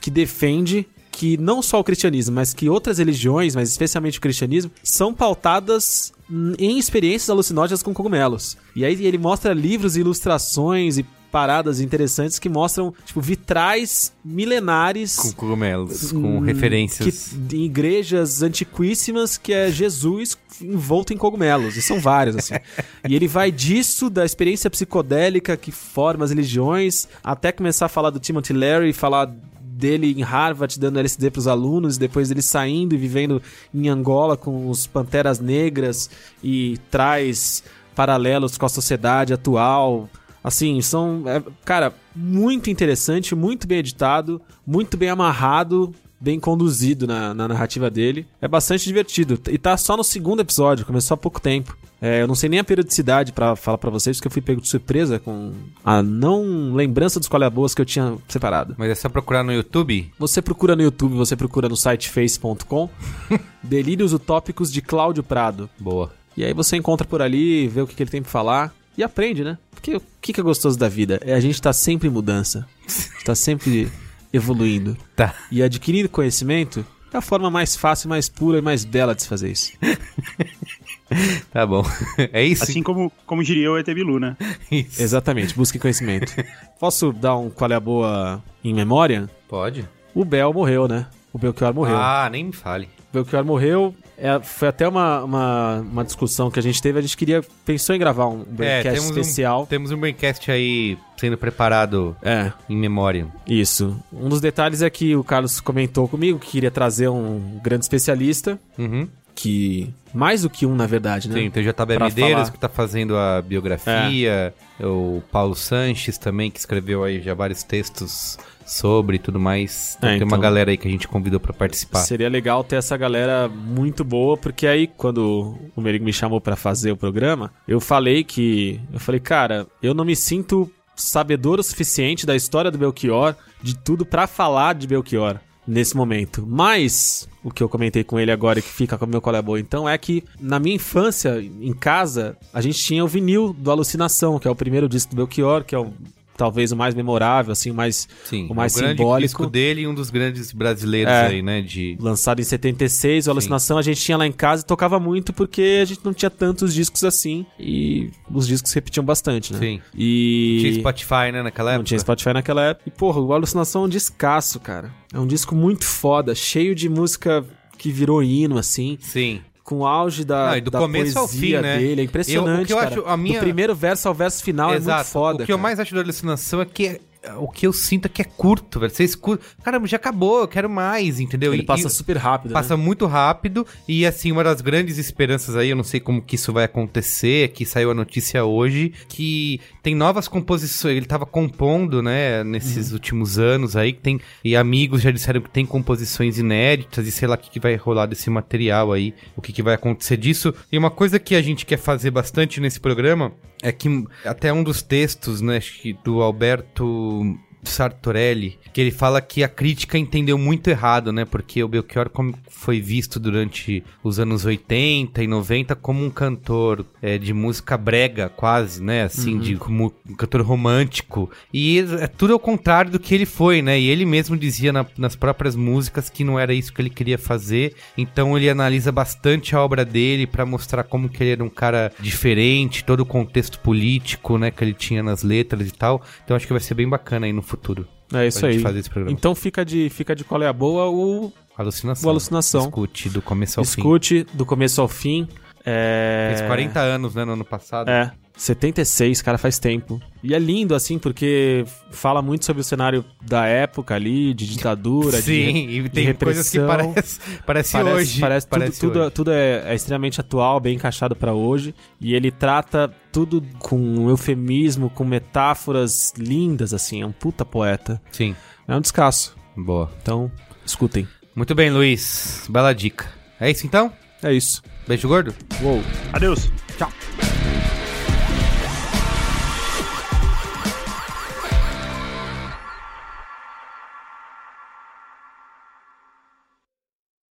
que defende que não só o cristianismo, mas que outras religiões, mas especialmente o cristianismo, são pautadas em experiências alucinógenas com cogumelos. E aí ele mostra livros, ilustrações e paradas interessantes que mostram, tipo, vitrais milenares Com cogumelos, com hum, referências. que, em igrejas antiquíssimas que é Jesus envolto em cogumelos, e são vários, assim. e ele vai disso, da experiência psicodélica que forma as religiões, até começar a falar do Timothy Leary, falar dele em Harvard dando LSD pros alunos, depois dele saindo e vivendo em Angola com os Panteras Negras e traz paralelos com a sociedade atual. Assim, são. é, cara, muito interessante, muito bem editado, muito bem amarrado bem conduzido na, na narrativa dele. É bastante divertido. E tá só no segundo episódio, começou há pouco tempo. É, eu não sei nem a periodicidade pra falar pra vocês, porque eu fui pego de surpresa com a não lembrança dos boas que eu tinha separado. Mas é só procurar no YouTube? Você procura no YouTube, você procura no site face.com Delírios Utópicos de Cláudio Prado. Boa. E aí você encontra por ali, vê o que, que ele tem pra falar e aprende, né? Porque o que, que é gostoso da vida? É a gente tá sempre em mudança. A gente tá sempre evoluindo. Tá. E adquirindo conhecimento é a forma mais fácil, mais pura e mais bela de se fazer isso. Tá bom. É isso? Assim como, como diria o ET Bilu, né? Isso. Exatamente, busque conhecimento. Posso dar um qual é a boa em memória? Pode. O Bel morreu, né? O Belchior morreu. Ah, nem me fale. O Belchior morreu. É, foi até uma, uma, uma discussão que a gente teve. A gente queria. Pensou em gravar um É, broadcast temos especial. um, temos um braincast aí sendo preparado É, em memória. isso. Um dos detalhes é que o Carlos comentou comigo que queria trazer um grande especialista. Uhum. Que. Mais do que um, na verdade, né? Sim, tem o JB Pra Medeiros falar. que tá fazendo a biografia, o Paulo Sanches também, que escreveu aí já vários textos sobre e tudo mais. Então, É, tem uma então. galera aí que a gente convidou pra participar. Seria legal ter essa galera muito boa, porque aí quando o Merigo me chamou pra fazer o programa, eu falei que. Eu falei, cara, eu não me sinto sabedor o suficiente da história do Belchior, de tudo pra falar de Belchior nesse momento. Mas o que eu comentei com ele agora e que fica com o meu colega boa, então é que na minha infância, em casa, a gente tinha o vinil do Alucinação, que é o primeiro disco do Belchior, que é o talvez o mais memorável, assim, o mais, Sim, o mais grande simbólico. disco dele e um dos grandes brasileiros É. aí, né? De... lançado em 76, o Alucinação a gente tinha lá em casa e tocava muito porque a gente não tinha tantos discos assim e os discos se repetiam bastante, né? Sim. E Tinha Spotify, né, naquela não época? tinha Spotify naquela época. E porra, o Alucinação é um descasso, cara. É um disco muito foda, cheio de música que virou hino assim, Sim. Com o auge da, Não, do da começo ao fim, né? dele, é Eu- impressionante, o que eu cara. acho- a minha- Do primeiro verso ao verso final é muito foda. O que eu cara. mais acho da alucinação é que é- o que eu sinto é que é curto, velho. Você escuta. Caramba, já acabou, eu quero mais, entendeu? ele E- passa super rápido, Passa né? muito rápido e assim, uma das grandes esperanças aí, eu não sei como que isso vai acontecer, que saiu a notícia hoje, que tem novas composições, ele tava compondo, né, nesses Uhum. últimos anos aí, que tem, e amigos já disseram que tem composições inéditas e sei lá o que, que vai rolar desse material aí, o que, que vai acontecer disso. E uma coisa que a gente quer fazer bastante nesse programa é que até um dos textos, né, acho que do Alberto to Sartorelli, que ele fala que a crítica entendeu muito errado, né? Porque o Belchior como foi visto durante os anos 80 e 90 como um cantor é, de música brega, quase, né? Assim, de como um cantor romântico. E é tudo ao contrário do que ele foi, né? E ele mesmo dizia na- nas próprias músicas que não era isso que ele queria fazer. Então ele analisa bastante a obra dele pra mostrar como que ele era um cara diferente, todo o contexto político, né? Que ele tinha nas letras e tal. Então acho que vai ser bem bacana aí no futuro. É isso aí. Então fica de, fica de qual é a boa o Alucinação. O Alucinação. Escute do começo ao fim. escute do começo ao fim. É... Fez 40 anos, né, no ano passado. É, 76, cara, faz tempo. E é lindo, assim, porque fala muito sobre o cenário da época ali, de ditadura, de, Sim, de e tem coisas que parece, parece, Parece, hoje. parece tudo, parece tudo, hoje. tudo é, é extremamente atual, bem encaixado pra hoje. E ele trata tudo com eufemismo, com metáforas lindas, assim. É um puta poeta. Sim, É um descasso. boa. Então, escutem. Muito bem, Luiz. Bela dica. É isso então? É isso. Beijo gordo? Uou. Adeus. Tchau.